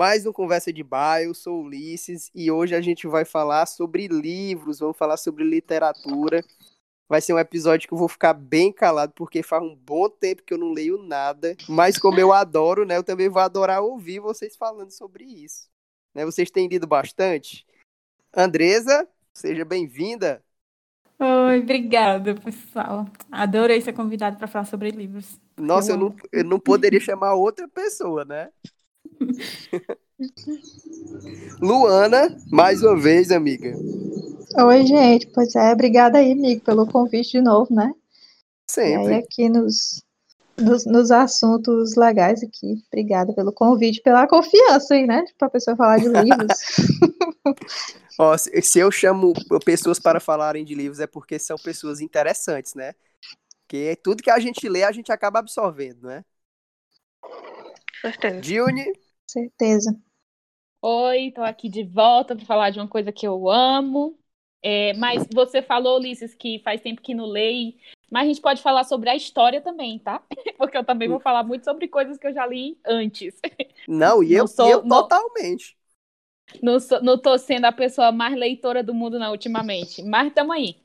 mais um Conversa de Bar. Eu sou Ulisses e hoje a gente vai falar sobre livros, vamos falar sobre literatura. Vai ser um episódio que eu vou ficar bem calado, porque faz um bom tempo que eu não leio nada. Mas como eu adoro, né? Eu também vou adorar ouvir vocês falando sobre isso. Né, vocês têm lido bastante? Andresa, seja bem-vinda. Oi, obrigada, pessoal. Adorei ser convidado para falar sobre livros. Nossa, eu, não, eu não poderia chamar outra pessoa, né? Luana, mais uma vez, amiga. Oi, gente. Pois é, obrigada aí, amigo, pelo convite de novo, né? Sempre. E aí, aqui nos, nos, nos, assuntos legais aqui. Obrigada pelo convite, pela confiança aí, né? Para a pessoa falar de livros. Ó, se, se eu chamo pessoas para falarem de livros é porque são pessoas interessantes, né? Porque tudo que a gente lê, a gente acaba absorvendo, né? Certeza. Dione? Certeza. Oi, estou aqui de volta para falar de uma coisa que eu amo. É, mas você falou, Ulisses, que faz tempo que não leio, mas a gente pode falar sobre a história também, tá? Porque eu também vou falar muito sobre coisas que eu já li antes. Não, e eu, sou, eu não, totalmente. Não, sou, não tô sendo a pessoa mais leitora do mundo, não, ultimamente. Mas estamos aí.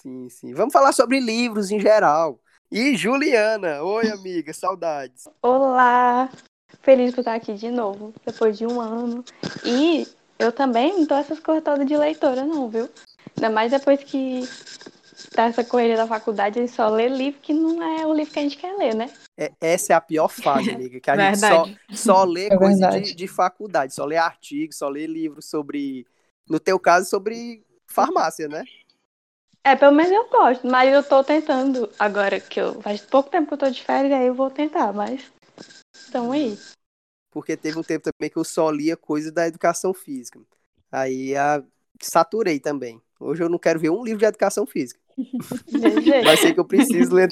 Sim, sim. Vamos falar sobre livros em geral. E Juliana, oi amiga, saudades. Olá, feliz por estar aqui de novo, depois de um ano. E eu também não tô essas coisas todas de leitora, não, viu? Ainda mais depois que tá essa correria da faculdade, a gente só lê livro que não é o livro que a gente quer ler, né? É, essa é a pior fase, amiga, que a gente só, só lê é coisa de, de, faculdade, só lê artigos, só lê livros sobre, no teu caso, sobre farmácia, né? É, pelo menos eu gosto, mas eu tô tentando agora que eu. Faz pouco tempo que eu tô de férias, aí eu vou tentar, mas. Estão aí. Porque teve um tempo também que eu só lia coisa da educação física. Aí a... saturei também. Hoje eu não quero ver um livro de educação física. Mas sei que eu preciso ler.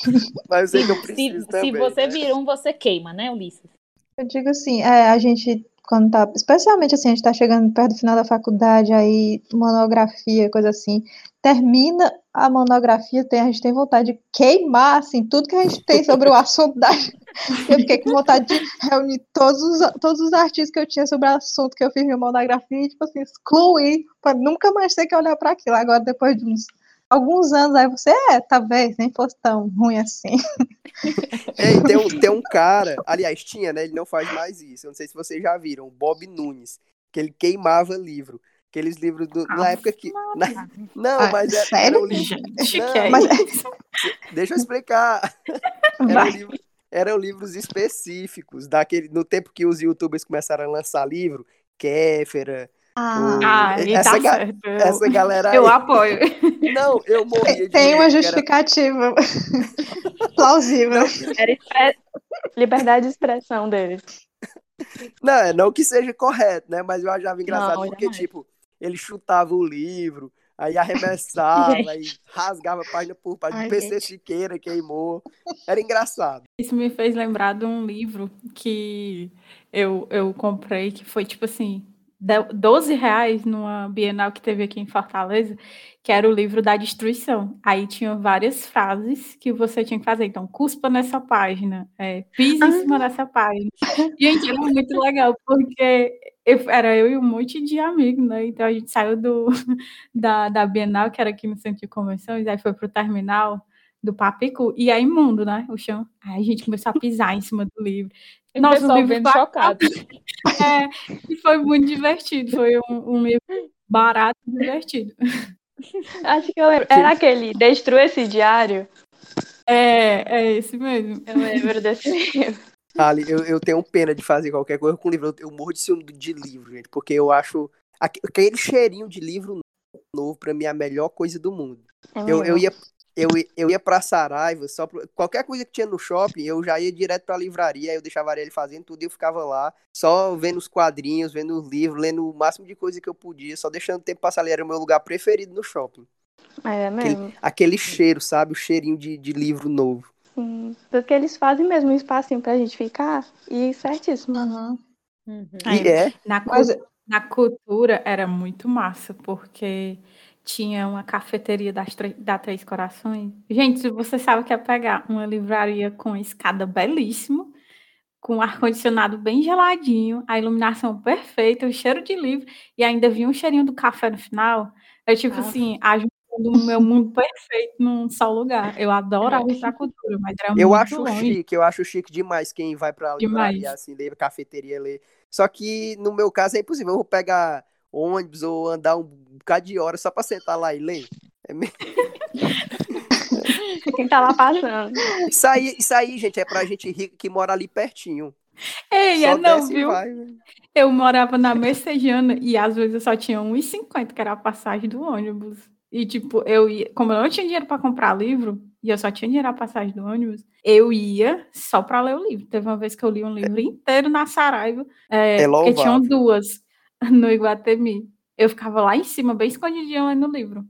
Mas sei que eu preciso se, também. Se você né? vira um, você queima, né, Ulisses? Eu digo assim, é, a gente quando tá, especialmente assim, a gente tá chegando perto do final da faculdade, aí monografia, coisa assim, termina a monografia, tem, a gente tem vontade de queimar, assim, tudo que a gente tem sobre o assunto da... Eu fiquei com vontade de reunir todos os, todos os artigos que eu tinha sobre o assunto que eu fiz minha monografia e, tipo assim, excluir, para nunca mais ter que olhar para aquilo. Agora, depois de uns alguns anos, aí você, é, talvez, nem fosse tão ruim assim. É, tem, um, tem um cara, aliás, tinha, né? Ele não faz mais isso. Eu não sei se vocês já viram, Bob Nunes, que ele queimava livro. Aqueles livros do, na época que. Na, não, ah, mas era, sério? era um livro. Não, mas, deixa eu explicar. Eram, livro, eram livros específicos, daquele, no tempo que os youtubers começaram a lançar livro, Kéfera, ah, o... essa, tá ga... essa galera aí. Eu apoio. Não, eu morri. Tem uma justificativa era... plausível. Era liberdade de expressão deles. Não, é não que seja correto, né? Mas eu achava engraçado não, porque, tipo, ele chutava o livro, aí arremessava, aí rasgava página por página, Ai, PC gente. Siqueira queimou. Era engraçado. Isso me fez lembrar de um livro que eu, eu comprei, que foi tipo assim, 12 reais numa Bienal que teve aqui em Fortaleza, que era o livro da destruição. Aí tinha várias frases que você tinha que fazer. Então, cuspa nessa página, é, pise em cima ah. dessa página. Gente, era muito legal, porque eu, era eu e um monte de amigos, né? Então a gente saiu do, da, da Bienal, que era aqui no centro de convenções, aí foi pro terminal do Papicu, e é imundo, né? O chão. Aí a gente começou a pisar em cima do livro. E Nossa, o livro vendo chocado. É, e foi muito divertido. Foi um, um livro barato e divertido. Acho que eu lembro. Era aquele Destrua esse diário. É, é esse mesmo. Eu lembro desse livro. Ali, eu, eu tenho pena de fazer qualquer coisa com livro. Eu, eu morro de ciúme de livro, gente, porque eu acho aquele cheirinho de livro novo, para mim, é a melhor coisa do mundo. É eu, eu, ia, eu, eu ia pra Saraiva, só pra, qualquer coisa que tinha no shopping, eu já ia direto pra livraria, eu deixava ele fazendo tudo e eu ficava lá, só vendo os quadrinhos, vendo os livros, lendo o máximo de coisa que eu podia, só deixando o tempo passar ali, era o meu lugar preferido no shopping. É mesmo. Aquele, aquele cheiro, sabe? O cheirinho de, de livro novo. Sim, porque eles fazem mesmo um espacinho pra gente ficar e certíssimo. Uhum. Uhum. E é. Na, Mas... na cultura era muito massa, porque tinha uma cafeteria das, da Três Corações. Gente, você sabe que é pegar uma livraria com escada belíssima, com ar-condicionado bem geladinho, a iluminação perfeita, o cheiro de livro, e ainda vinha um cheirinho do café no final. É tipo assim, ajuda o meu mundo perfeito num só lugar. Eu adoro ir pra cultura, mas era eu acho longe. chique, eu acho chique demais quem vai pra livraria, Demais. assim, ler cafeteria, ler. Só que no meu caso é impossível. Eu vou pegar ônibus ou andar um bocado de hora só pra sentar lá e ler. É meio- Quem tá lá passando. Isso aí, isso aí, gente, é pra gente rica que mora ali pertinho. Ei, Só é não, desce e viu? vai, né? Eu morava na Messejana e às vezes eu só tinha 1,50, que era a passagem do ônibus. E, tipo, eu ia, como eu não tinha dinheiro para comprar livro, e eu só tinha dinheiro a passagem do ônibus, eu ia só para ler o livro. Teve uma vez que eu li um livro inteiro na Saraiva, é, É porque tinham duas no Iguatemi. Eu ficava lá em cima, bem escondidinha lendo o livro.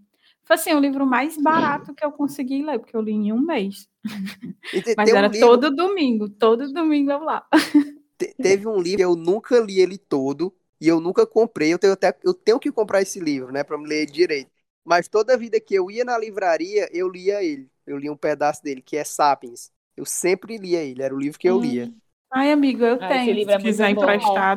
Foi assim, o livro mais barato que eu consegui ler, porque eu li em um mês. Mas tem um era livro- todo domingo, todo domingo eu lá. te- teve um livro que eu nunca li ele todo e eu nunca comprei. Eu tenho até eu tenho que comprar esse livro, né, para me ler direito. Mas toda vida que eu ia na livraria, eu lia ele. Eu lia um pedaço dele, que é Sapiens. Eu sempre lia ele, era o livro que eu lia. Ai, amigo, eu Ah, esse tenho, livro se é quiser bom.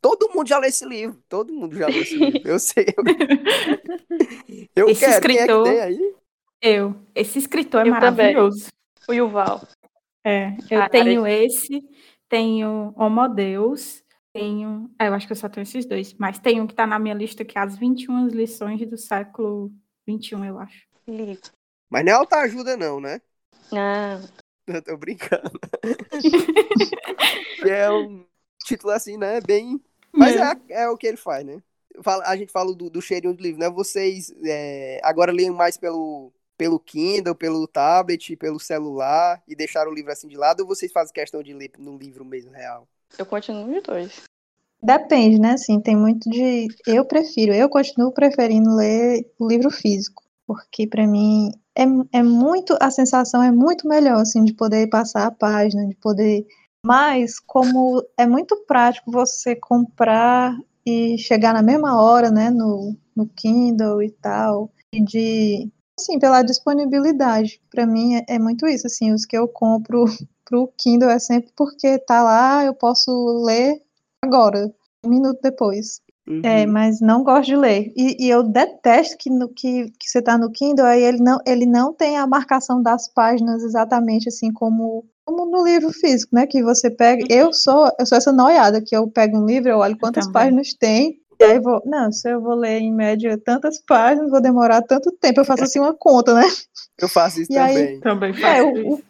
Todo mundo já lê esse livro. Todo mundo já lê esse livro. Eu sei. Eu Esse quero. Quem é que escritor- tem aí? Eu. Esse escritor é Eu também. maravilhoso. O Yuval. É, eu Cara, tenho esse, tenho Homo Deus, tenho. é, eu acho que eu só tenho esses dois, mas tem um que tá na minha lista que é as 21 lições do século XXI, eu acho. Ligo. Mas não é autoajuda, não, né? Não. Eu tô brincando. Que é um título assim, né? Bem. Mas é, é o que ele faz, né? Fala- A gente fala do, do cheirinho do livro, né? Vocês é, agora leem mais pelo, pelo Kindle, pelo tablet, pelo celular e deixaram o livro assim de lado ou vocês fazem questão de ler no livro mesmo real? Eu continuo os dois. Depende, né? Assim, tem muito de. Eu prefiro, eu continuo preferindo ler o livro físico, porque para mim é, é muito. A sensação é muito melhor, assim, de poder passar a página, de poder. Mas, como é muito prático você comprar e chegar na mesma hora, né, no, no Kindle e tal, e de. Assim, pela disponibilidade. Para mim é, é muito isso, assim, os que eu compro pro Kindle é sempre porque tá lá, eu posso ler agora, um minuto depois. Uhum. É, mas não gosto de ler. E, e eu detesto que, no, que, que você tá no Kindle, aí ele não, ele não tem a marcação das páginas exatamente assim como, como no livro físico, né? Que você pega. Eu sou, eu sou essa noiada que eu pego um livro, eu olho quantas também. páginas tem. E aí vou, não, se eu vou ler em média tantas páginas, vou demorar tanto tempo. Eu faço assim uma conta, né? Eu faço isso E aí- também. Também faço É, o, isso.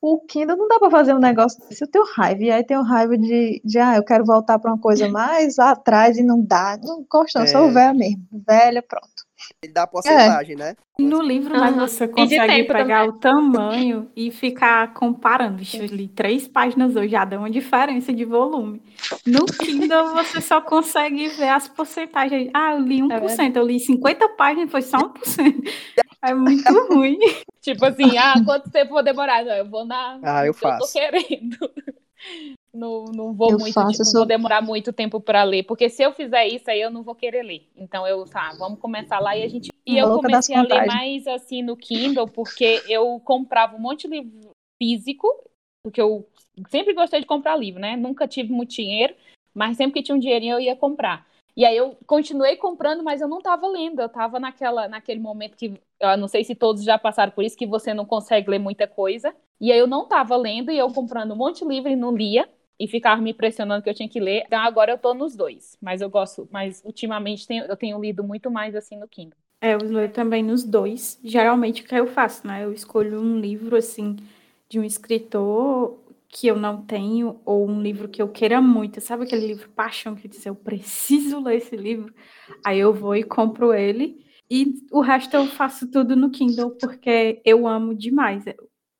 o, o Kindle não dá pra fazer um negócio desse. Eu tenho raiva. E aí tenho raiva de, de ah, eu quero voltar pra uma coisa mais atrás e não dá. Não gosto, não. Sou É. velha mesmo. Velha, pronto. Ele dá porcentagem, né? No livro, mas Aham. você consegue pegar o tamanho e ficar comparando. Vixe, eu li três páginas hoje, já dá uma diferença de volume. No Kindle, você só consegue ver as porcentagens. Ah, eu li 1%, eu li 50 páginas, foi só 1%. É muito ruim. Tipo assim, ah, quanto tempo vou demorar? Não, eu vou na. Ah, eu no que Eu tô faço. querendo. Não, não vou Eu muito, faço, tipo, sou- vou demorar muito tempo pra ler, porque se eu fizer isso aí eu não vou querer ler. Então eu, tá, vamos começar lá e a gente. E eu comecei a ler mais assim no Kindle, porque eu comprava um monte de livro físico, porque eu sempre gostei de comprar livro, né? Nunca tive muito dinheiro, mas sempre que tinha um dinheirinho eu ia comprar. E aí eu continuei comprando, mas eu não tava lendo. Eu tava naquela, naquele momento que eu não sei se todos já passaram por isso, que você não consegue ler muita coisa. E aí eu não tava lendo e eu comprando um monte de livro e não lia. E ficava me pressionando que eu tinha que ler. Então agora eu tô nos dois. Mas eu gosto, mas ultimamente tenho- eu tenho lido muito mais assim no Kindle. É, eu leio também nos dois. Geralmente o que eu faço, né? Eu escolho um livro assim de um escritor que eu não tenho ou um livro que eu queira muito. Sabe aquele livro paixão que diz eu preciso ler esse livro? Aí eu vou e compro ele e o resto eu faço tudo no Kindle porque eu amo demais.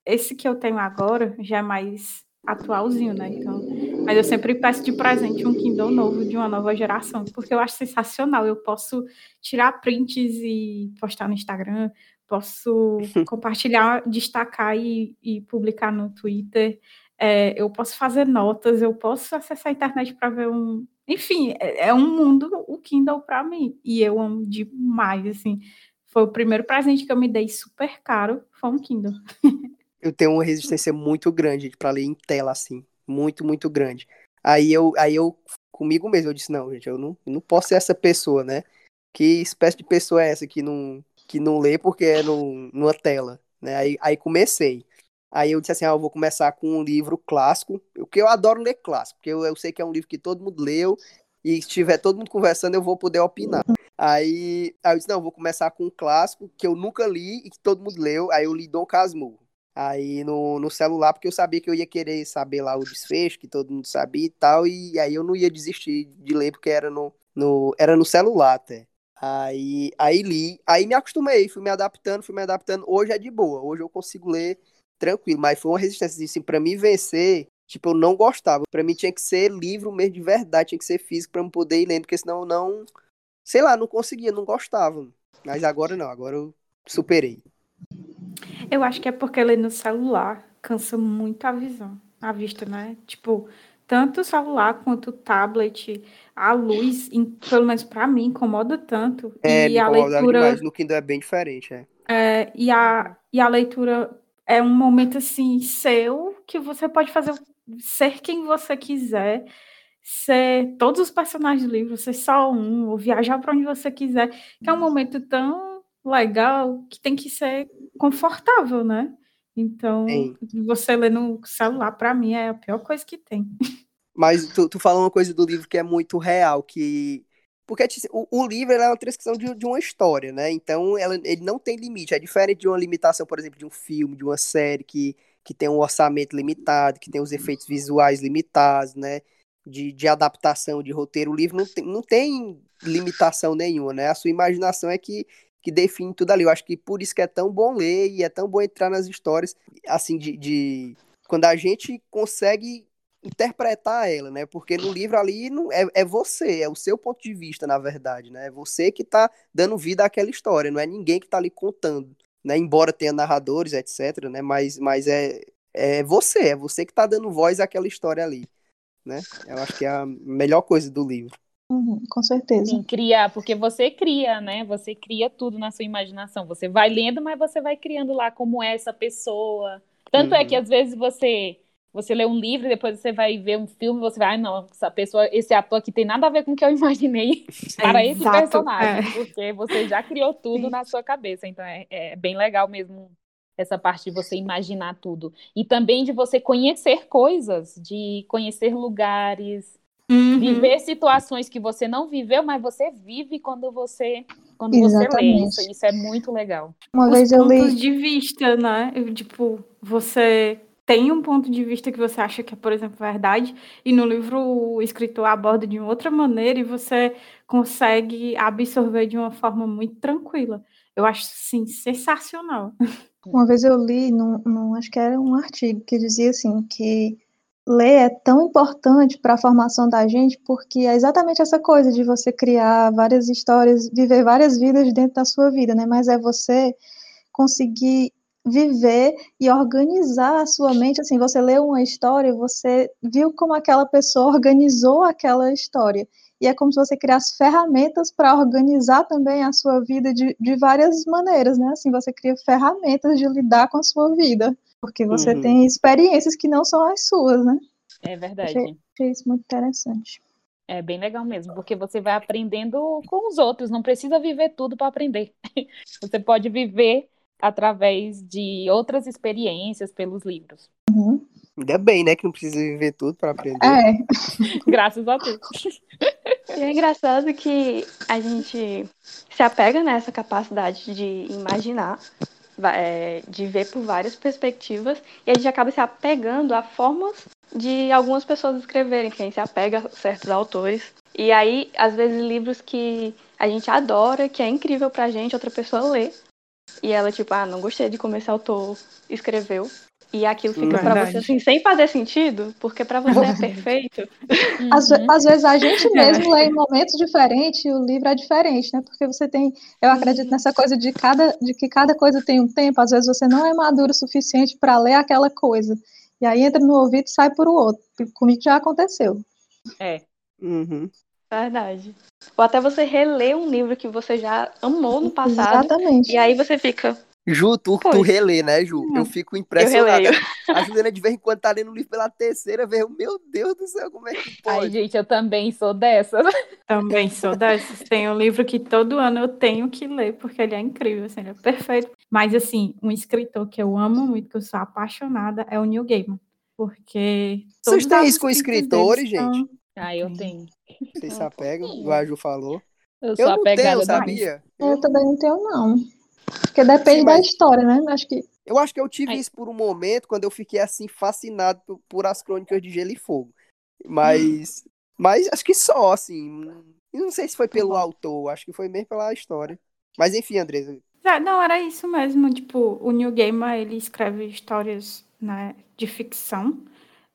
Esse que eu tenho agora já é mais atualzinho, né? Então, mas eu sempre peço de presente um Kindle novo de uma nova geração, porque eu acho sensacional. Eu posso tirar prints e postar no Instagram, posso compartilhar, destacar e, e publicar no Twitter. É, eu posso fazer notas, eu posso acessar a internet para ver um. Enfim, é, é um mundo o Kindle para mim. E eu amo demais, assim. Foi o primeiro presente que eu me dei super caro, foi um Kindle. Eu tenho uma resistência muito grande para ler em tela, assim. Muito, muito grande. Aí eu, aí eu comigo mesmo, eu disse, não, gente, eu não, não posso ser essa pessoa, né? Que espécie de pessoa é essa que não, que não lê porque é no, numa tela, né? Aí, aí comecei. Aí eu disse assim, ah, eu vou começar com um livro clássico, porque eu adoro ler clássico, porque eu, eu sei que é um livro que todo mundo leu, e se tiver todo mundo conversando, eu vou poder opinar. Aí, aí eu disse, não, vou começar com um clássico que eu nunca li e que todo mundo leu, aí eu li Dom Casmurro. Aí no, no celular, porque eu sabia que eu ia querer saber lá o desfecho, que todo mundo sabia e tal, e aí eu não ia desistir de ler, porque era no, no, era no celular até. Aí, aí li, aí me acostumei, fui me adaptando, fui me adaptando. Hoje é de boa, hoje eu consigo ler tranquilo, mas foi uma resistência, assim, pra mim vencer, tipo, eu não gostava. Pra mim tinha que ser livro mesmo de verdade, tinha que ser físico pra eu poder ir lendo, porque senão eu não, sei lá, não conseguia, não gostava. Mas agora não, agora eu superei. Eu acho que é porque ler no celular cansa muito a visão, a vista, né? Tipo, tanto o celular quanto o tablet, a luz, em, pelo menos para mim, incomoda tanto. É, e a leitura demais. no Kindle é bem diferente, é. é. e, a, e a leitura é um momento assim seu que você pode fazer ser quem você quiser, ser todos os personagens do livro, ser só um, ou viajar para onde você quiser, que é um momento tão legal que tem que ser confortável, né? Então, Sim. você ler no celular, para mim, é a pior coisa que tem. Mas tu, tu fala uma coisa do livro que é muito real, que. Porque o, o livro é uma transcrição de, de, uma história, né? Então ela, ele não tem limite. É diferente de uma limitação, por exemplo, de um filme, de uma série que, que tem um orçamento limitado, que tem os efeitos visuais limitados, né? De, de adaptação de roteiro. O livro não tem, não tem limitação nenhuma, né? A sua imaginação é que que define tudo ali. Eu acho que por isso que é tão bom ler e é tão bom entrar nas histórias, assim, de, de quando a gente consegue interpretar ela, né? Porque no livro ali não, é, é você, é o seu ponto de vista, na verdade, né? É você que tá dando vida àquela história, não é ninguém que tá ali contando, né? Embora tenha narradores, etc, né? Mas, mas é, é você, é você que tá dando voz àquela história ali, né? Eu acho que é a melhor coisa do livro. Uhum, com certeza. Sim, criar, porque você cria, né? Você cria tudo na sua imaginação. Você vai lendo, mas você vai criando lá como é essa pessoa. Tanto uhum. é que uhum. às vezes você você lê um livro e depois você vai ver um filme e você vai, ah, não, essa pessoa, esse ator aqui tem nada a ver com o que eu imaginei para esse personagem, é. porque você já criou tudo Sim. na sua cabeça. Então é, é bem legal mesmo essa parte de você imaginar tudo. E também de você conhecer coisas, de conhecer lugares, Uhum. Viver situações que você não viveu, mas você vive quando você quando Exatamente. você lê isso. Isso é muito legal. Uma Os vez eu pontos li... de vista, né? Eu, tipo, você tem um ponto de vista que você acha que é, por exemplo, verdade, e no livro o escritor aborda de outra maneira e você consegue absorver de uma forma muito tranquila. Eu acho, sim, sensacional. Uma vez eu li, num, num, acho que era um artigo, que dizia assim, que ler é tão importante para a formação da gente, porque é exatamente essa coisa de você criar várias histórias, viver várias vidas dentro da sua vida, né? Mas é você conseguir viver e organizar a sua mente, assim, você leu uma história, você viu como aquela pessoa organizou aquela história, e é como se você criasse ferramentas para organizar também a sua vida de, de várias maneiras, né, assim, você cria ferramentas de lidar com a sua vida. Porque você uhum. tem experiências que não são as suas, né? É verdade. Achei, achei isso muito interessante. É bem legal mesmo, porque você vai aprendendo com os outros, não precisa viver tudo para aprender. Você pode viver através de outras experiências pelos livros. Uhum. Ainda bem, né, que não precisa viver tudo para aprender. É. Graças a Deus. E é engraçado que a gente se apega nessa capacidade de imaginar é, de ver por várias perspectivas e a gente acaba se apegando a formas de algumas pessoas escreverem, que a gente se apega a certos autores. E aí, às vezes, livros que a gente adora, que é incrível pra gente, outra pessoa lê. E ela, tipo, ah, não gostei de como esse autor escreveu. E aquilo fica pra você assim, sem fazer sentido, porque para você é perfeito. Às, uhum. às, vezes a gente mesmo lê em momentos diferentes e o livro é diferente, né? Porque você tem, eu acredito nessa coisa de cada, de que cada coisa tem um tempo. Às vezes você não é maduro o suficiente para ler aquela coisa. E aí entra no ouvido e sai por o outro. Comigo já aconteceu. É. Uhum. Verdade. Ou até você reler um livro que você já amou no passado. Exatamente. E aí você fica, Ju, tu, tu relê, né, Ju? Eu fico impressionado. A Juliana, de vez em quando, tá lendo o livro pela terceira vez. Meu Deus do céu, como é que pode? Ai, gente, eu também sou dessas. Também sou dessas. Tem um livro que todo ano eu tenho que ler, porque ele é incrível, assim, ele é perfeito. Mas, assim, um escritor que eu amo muito, que eu sou apaixonada, é o Neil Gaiman. Porque. Vocês têm isso com escritores, gente? São... Ah, eu tenho. Vocês se apegam, a Ju falou. Eu, eu não tenho, sabia? Eu também não tenho, não. Porque depende Sim, mas... da história, né? Acho que. Eu acho que eu tive isso por um momento quando eu fiquei assim fascinado por, por as crônicas de Gelo e Fogo. Mas. mas acho que só, assim. Não sei se foi pelo autor, acho que foi mesmo pela história. Mas enfim, Andresa. É, não, era isso mesmo. Tipo, o Neil Gaiman, ele escreve histórias né, de ficção,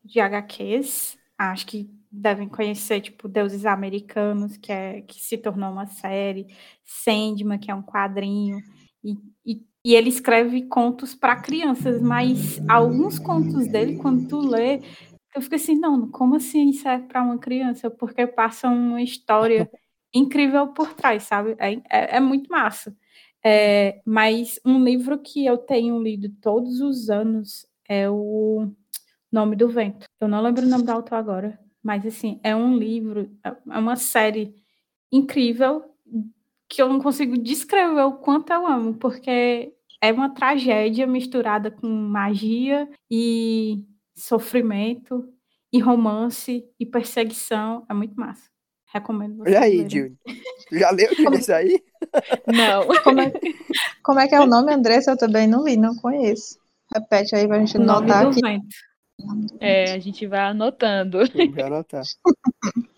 de HQs. Acho que devem conhecer, tipo, Deuses Americanos, que, é, que se tornou uma série. Sandman, que é um quadrinho. E, e, e ele escreve contos para crianças, mas alguns contos dele, quando tu lê, eu fico assim, não, como assim serve para uma criança? Porque passa uma história incrível por trás, sabe? É, é, é muito massa. É, mas um livro que eu tenho lido todos os anos é o Nome do Vento. Eu não lembro o nome do autor agora, mas assim, é um livro, é uma série incrível que eu não consigo descrever o quanto eu amo, porque é uma tragédia misturada com magia e sofrimento e romance e perseguição. É muito massa. Recomendo você. Olha aí, Júlio. Já leu isso aí? Não. Como é, como é que é o nome, Andressa? Eu também não li, não conheço. Repete aí pra gente anotar aqui. Vento. É, a gente vai anotando. Vai anotar.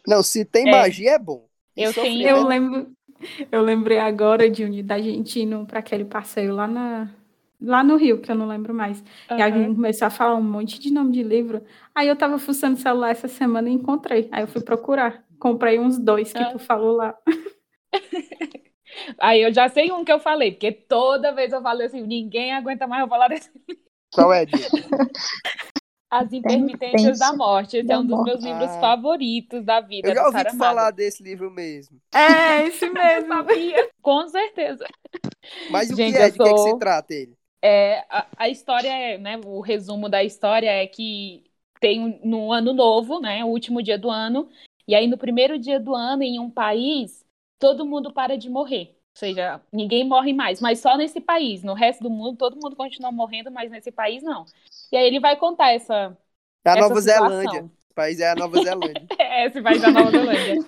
Não, se tem é. magia é bom. Eu, tenho... eu lembro, eu lembrei agora de da gente indo para aquele passeio lá na lá no Rio, que eu não lembro mais. Uhum. E a gente começou a falar um monte de nome de livro. Aí eu tava fuçando o celular essa semana e encontrei. Aí eu fui procurar. Comprei uns dois que uhum. tu falou lá. Aí eu já sei um que eu falei, porque toda vez eu falo assim, ninguém aguenta mais eu falar desse Qual é, As Intermitências da Morte. Esse é um dos meus livros ah. favoritos da vida. Eu já ouvi falar desse livro mesmo. É, esse mesmo. sabia. Com certeza. Mas o Gente, que é? De sou... que, é que se trata ele? É, a, a história, é, né? O resumo da história é que tem no ano novo, né? O último dia do ano. E aí, no primeiro dia do ano, em um país, todo mundo para de morrer. Ou seja, ninguém morre mais, mas só nesse país. No resto do mundo, todo mundo continua morrendo, mas nesse país não. E aí ele vai contar essa. É a Nova Zelândia. O país é a Nova Zelândia. é, esse país é a Nova Zelândia.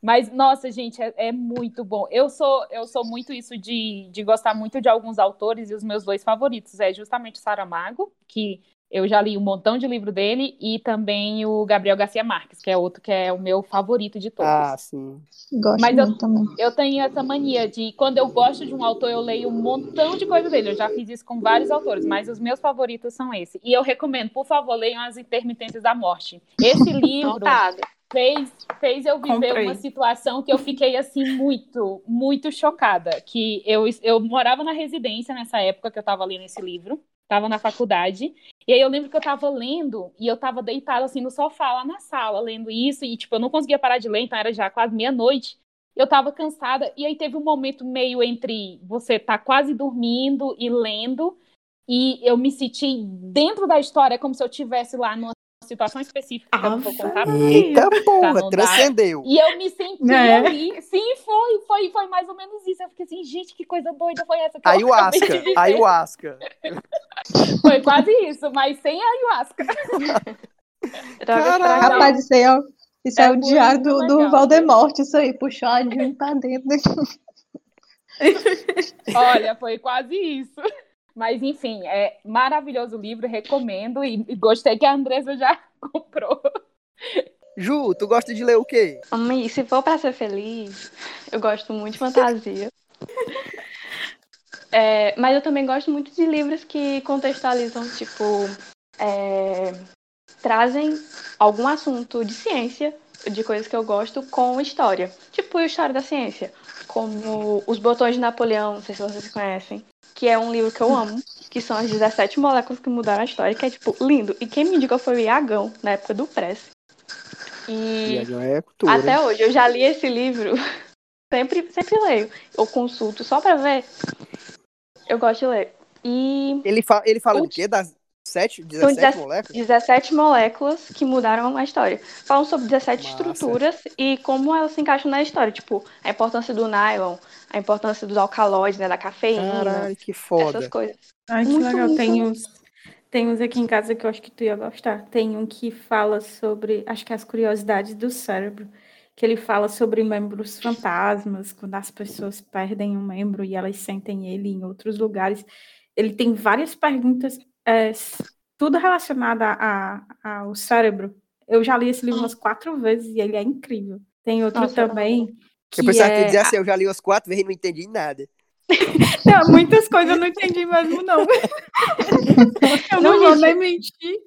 Mas, nossa, gente, é, é, muito bom. Eu sou, eu sou muito isso de, de gostar muito de alguns autores, e os meus dois favoritos é justamente Saramago, que eu já li um montão de livro dele e também o Gabriel Garcia Marques, que é outro que é o meu favorito de todos. Ah, sim. Gosto Mas eu, também. eu tenho essa mania de quando eu gosto de um autor, eu leio um montão de coisas dele. Eu já fiz isso com vários autores, mas os meus favoritos são esse. E eu recomendo, por favor, leiam As Intermitências da Morte. Esse livro fez, fez eu viver Comprei. uma situação que eu fiquei assim muito, muito chocada, que eu, eu morava na residência nessa época que eu estava lendo esse livro. Estava na faculdade. E aí eu lembro que eu estava lendo e eu estava deitada assim no sofá lá na sala, lendo isso, e tipo, eu não conseguia parar de ler, então era já quase meia-noite. Eu estava cansada, e aí teve um momento meio entre você tá quase dormindo e lendo, e eu me senti dentro da história, como se eu estivesse lá numa situação específica que eu não vou contar. Eita porra, transcendeu. E eu me senti é. ali. Sim, foi, foi, foi mais ou menos isso. Eu fiquei assim, gente, que coisa doida foi essa que ayahuasca, eu ayahuasca. foi quase isso, mas sem ayahuasca. Rapaz, isso aí é, isso é, é o diário do, do Valdemorte, isso aí, puxadinho pra dentro. Olha, foi quase isso. Mas, enfim, é maravilhoso o livro, recomendo e, e gostei que a Andressa já comprou. Ju, tu gosta de ler o quê? Mãe, se for para ser feliz, eu gosto muito de fantasia. é, mas eu também gosto muito de livros que contextualizam, tipo, é, trazem algum assunto de ciência, de coisas que eu gosto, com história. Tipo, história da ciência. Como Os Botões de Napoleão, não sei se vocês conhecem que é um livro que eu amo, que são as 17 moléculas que mudaram a história, que é, tipo, lindo. E quem me indicou foi o Iagão, na época do Press. E é cultura, até hoje, eu já li esse livro, sempre, sempre leio. Eu consulto só pra ver. Eu gosto de ler. E. Ele, fa ele fala o quê? Das 7, 17 São moléculas? 17 moléculas que mudaram a história. Falam sobre 17 Massa. estruturas e como elas se encaixam na história. Tipo, a importância do nylon, a importância dos alcaloides, né? Da cafeína. Caralho, que foda. Essas coisas. Ai, que muito, legal. Muito... Tem uns, tem uns aqui em casa que eu acho que tu ia gostar. Tem um que fala sobre, acho que é as curiosidades do cérebro que ele fala sobre membros fantasmas, quando as pessoas perdem um membro e elas sentem ele em outros lugares. Ele tem várias perguntas, é, tudo relacionado a, a, ao cérebro. Eu já li esse livro umas quatro vezes e ele é incrível. Tem outro Nossa, também. Que eu pensava é... que dizer assim, eu já li umas quatro vezes e não entendi nada. Não, muitas coisas eu não entendi mesmo, não. eu não, não vou nem mentir.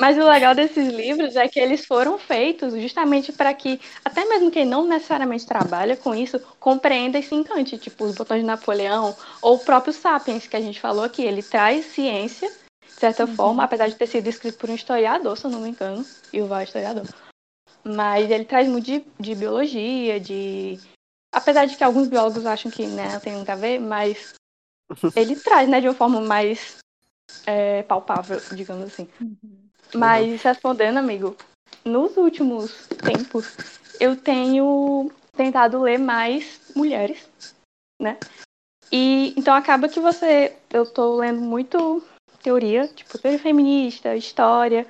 Mas o legal desses livros é que eles foram feitos justamente para que, até mesmo quem não necessariamente trabalha com isso, compreenda e se encante. Tipo, os botões de Napoleão, ou o próprio Sapiens, que a gente falou aqui. Ele traz ciência, de certa uhum. forma, apesar de ter sido escrito por um historiador, se eu não me engano, e o Val é historiador. Mas ele traz muito de, de biologia, de. Apesar de que alguns biólogos acham que né, não tem muito a ver, mas ele traz né, de uma forma mais é, palpável, digamos assim. Uhum. Mas respondendo, amigo, nos últimos tempos eu tenho tentado ler mais mulheres, né? E então acaba que você. Eu tô lendo muito teoria, tipo, teoria feminista, história.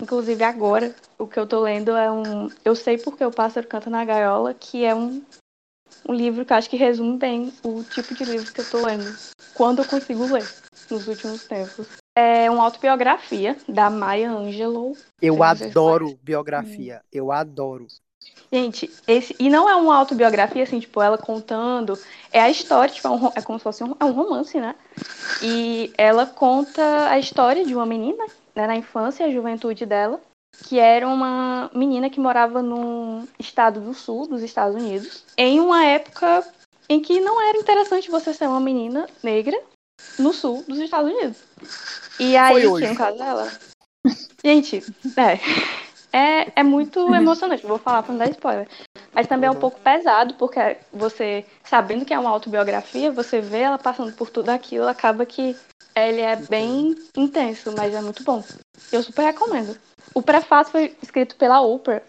Inclusive agora, o que eu tô lendo é um. Eu sei porque o pássaro canta na gaiola, que é um, um livro que eu acho que resume bem o tipo de livro que eu tô lendo. Quando eu consigo ler nos últimos tempos. É uma autobiografia da Maya Angelou. Eu adoro biografia. Eu adoro. Gente, esse. E não é uma autobiografia, assim, tipo, ela contando. É a história, tipo, é, um, é como se fosse um, é um romance, né? E ela conta a história de uma menina, né, na infância, a juventude dela, que era uma menina que morava num estado do sul dos Estados Unidos, em uma época em que não era interessante você ser uma menina negra no sul dos Estados Unidos. E aí, que no caso dela. Gente, é, é, é muito emocionante. Vou falar pra não dar spoiler. Mas também é um pouco pesado, porque você, sabendo que é uma autobiografia, você vê ela passando por tudo aquilo, acaba que ele é bem intenso, mas é muito bom. Eu super recomendo. O prefácio foi escrito pela Oprah.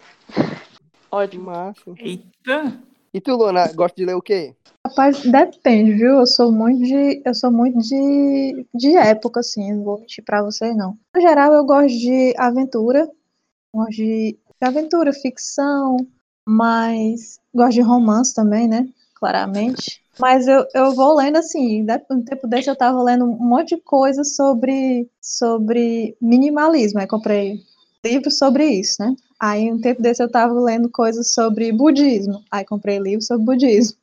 Ótimo. Massa. Eita! E tu, Luna, gosta de ler o quê? Rapaz, depende, viu? Eu sou muito de. Eu sou muito de, de época, assim, não vou mentir pra vocês, não. No geral, eu gosto de aventura. Gosto de, de aventura, ficção, mas gosto de romance também, né? Claramente. Mas eu, eu vou lendo assim, um tempo desse eu tava lendo um monte de coisa sobre, sobre minimalismo. Aí comprei livros sobre isso, né? Aí um tempo desse eu tava lendo coisas sobre budismo. Aí comprei livros sobre budismo.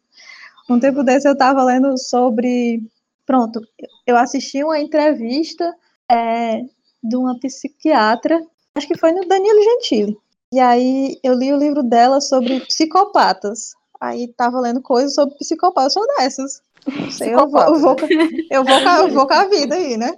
Um tempo desse eu estava lendo sobre. Pronto, eu assisti uma entrevista é, de uma psiquiatra, acho que foi no Danilo Gentili. E aí eu li o livro dela sobre psicopatas. Aí tava lendo coisas sobre psicopatas, eu sou dessas. Sei, eu, vou, eu, vou, eu, vou, eu vou com a vida aí, né?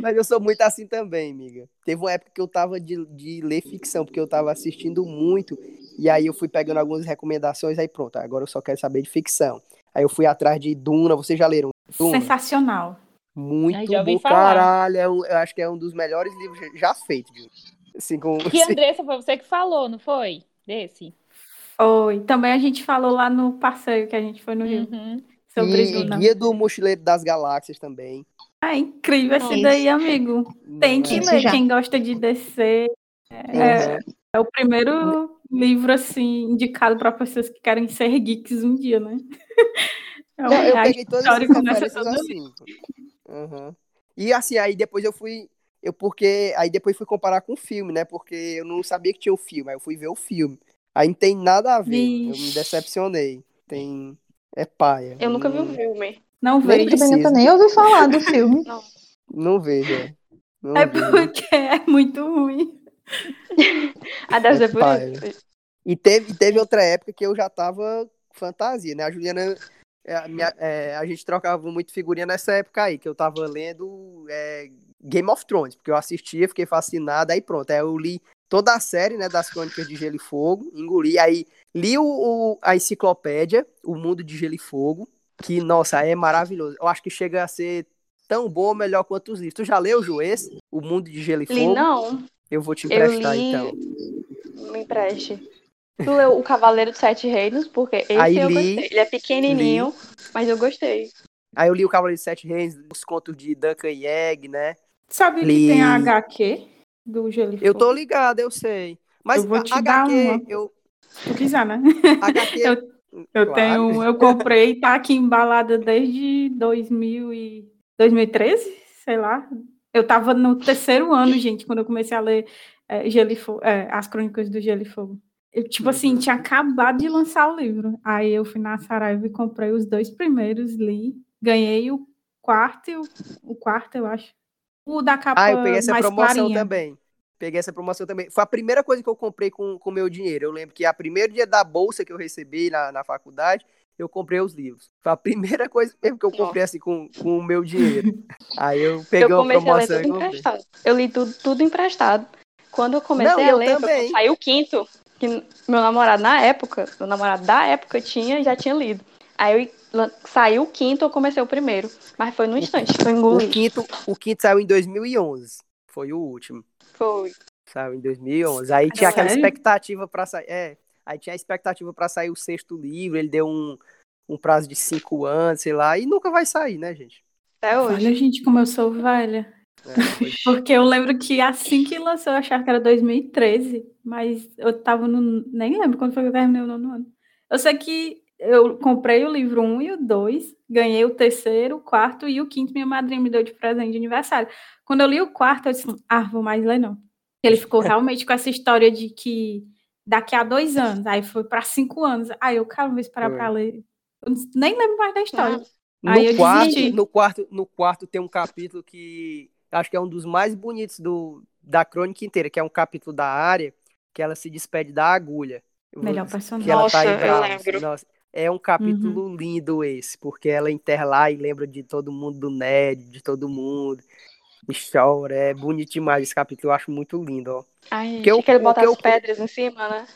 Mas eu sou muito assim também, amiga. Teve uma época que eu tava de, de ler ficção, porque eu tava assistindo muito, e aí eu fui pegando algumas recomendações, aí pronto, agora eu só quero saber de ficção. Aí eu fui atrás de Duna, vocês já leram? Duna? Sensacional. Muito bom, caralho. É um, eu acho que é um dos melhores livros já feitos. Assim, com, que Andressa, foi você que falou, não foi? Desse? Foi. Também a gente falou lá no passeio que a gente foi no Rio. Uhum. Sobre e, Duna. Guia do Mochileiro das Galáxias também. Ah, incrível esse daí, amigo. Tem que ler, quem gosta de descer. É, é o primeiro livro, assim, indicado para pessoas que querem ser geeks um dia, né? É um Não, eu peguei todas as referências assim. Uhum. E assim, aí depois eu fui. Eu porque. Aí depois fui comparar com o filme, né? Porque eu não sabia que tinha o filme. Aí eu fui ver o filme. Aí não tem nada a ver. Eu me decepcionei. Tem. É paia. Eu nunca vi o filme. Não vejo. Nem, nem ouvi falar do filme. Não, não vejo. É, não é porque é muito ruim. ah, deve ser por isso. E teve, teve outra época que eu já tava fantasia, né? A Juliana, é, a, minha, é, a gente trocava muito figurinha nessa época aí, que eu tava lendo é, Game of Thrones, porque eu assistia, fiquei fascinado, aí pronto, aí eu li toda a série, né, das Crônicas de Gelo e Fogo, engoli, aí li o, o, a enciclopédia, O Mundo de Gelo e Fogo, Que, nossa, é maravilhoso. Eu acho que chega a ser tão bom ou melhor quanto os livros. Tu já leu, Ju, esse? O Mundo de Gelo e Fogo? Li não. Eu vou te emprestar, li... então. Me empreste. Tu leu O Cavaleiro dos Sete Reinos, porque esse Aí eu li, gostei. Ele é pequenininho, mas eu gostei. Aí eu li o Cavaleiro dos Sete Reis, os contos de Duncan Yeg, né? Sabe Li- que tem a HQ do Gelo e Eu tô Fogo? ligado, eu sei. Mas Eu vou te a dar HQ, uma. eu, Se tu quiser, né? HQ, Eu- Eu claro. tenho, eu comprei, tá aqui embalada desde 2000 e 2013, sei lá. Eu tava no terceiro ano, gente, quando eu comecei a ler é, Gelo e Fo- é, as Crônicas do Gelo e Fogo. Eu, tipo assim, Uhum. tinha acabado de lançar o livro. Aí eu fui na Saraiva e comprei os dois primeiros, li, ganhei o quarto, o, o quarto, eu acho. O da capa Ah, eu peguei essa promoção clarinha. também. Peguei essa promoção também. Foi a primeira coisa que eu comprei com o meu dinheiro. Eu lembro que a primeiro dia da bolsa que eu recebi na, na faculdade, eu comprei os livros. Foi a primeira coisa mesmo que eu comprei assim com, com o meu dinheiro. Aí eu peguei eu uma comecei a ler promoção e tudo comprei. emprestado. Eu li tudo, tudo emprestado. Quando eu comecei Não, a eu ler, também. saiu o quinto, que meu namorado na época, meu namorado da época tinha já tinha lido. Aí eu, saiu o quinto, eu comecei o primeiro. Mas foi no instante, foi O engolido. quinto, o quinto saiu em 2011. Foi o último. Foi. Saiu em 2011. Aí tinha aquela Sério? expectativa pra sair. É, aí tinha a expectativa pra sair o sexto livro. Ele deu um, um prazo de cinco anos, sei lá. E nunca vai sair, né, gente? Até hoje. Olha, gente, como eu sou velha. É, Porque eu lembro que assim que lançou, eu achava que era 2013, mas eu tava no. Nem lembro quando foi que eu terminei o nono ano. Eu sei que eu comprei o livro 1 e o 2, ganhei o terceiro, o quarto e o quinto, minha madrinha me deu de presente de aniversário. Quando eu li o quarto, eu disse, ah, vou mais ler não. Ele ficou realmente com essa história de que daqui a dois anos, aí foi para cinco anos. Aí eu, cara, vou esperar para ler. Eu nem lembro mais da história. Não, Aí eu No quarto, desisti. no, quarto, no quarto tem um capítulo que acho que é um dos mais bonitos do, da crônica inteira, que é um capítulo da área que ela se despede da agulha. Melhor Que personagem. ela Nossa, tá eu lembro. Nossa, é um capítulo lindo esse, porque ela enterra lá e lembra de todo mundo do Ned, de todo mundo. E chora, é bonito demais esse capítulo, eu acho muito lindo, ó. Ai, Que eu- que ele bota que eu- as pedras em cima, né?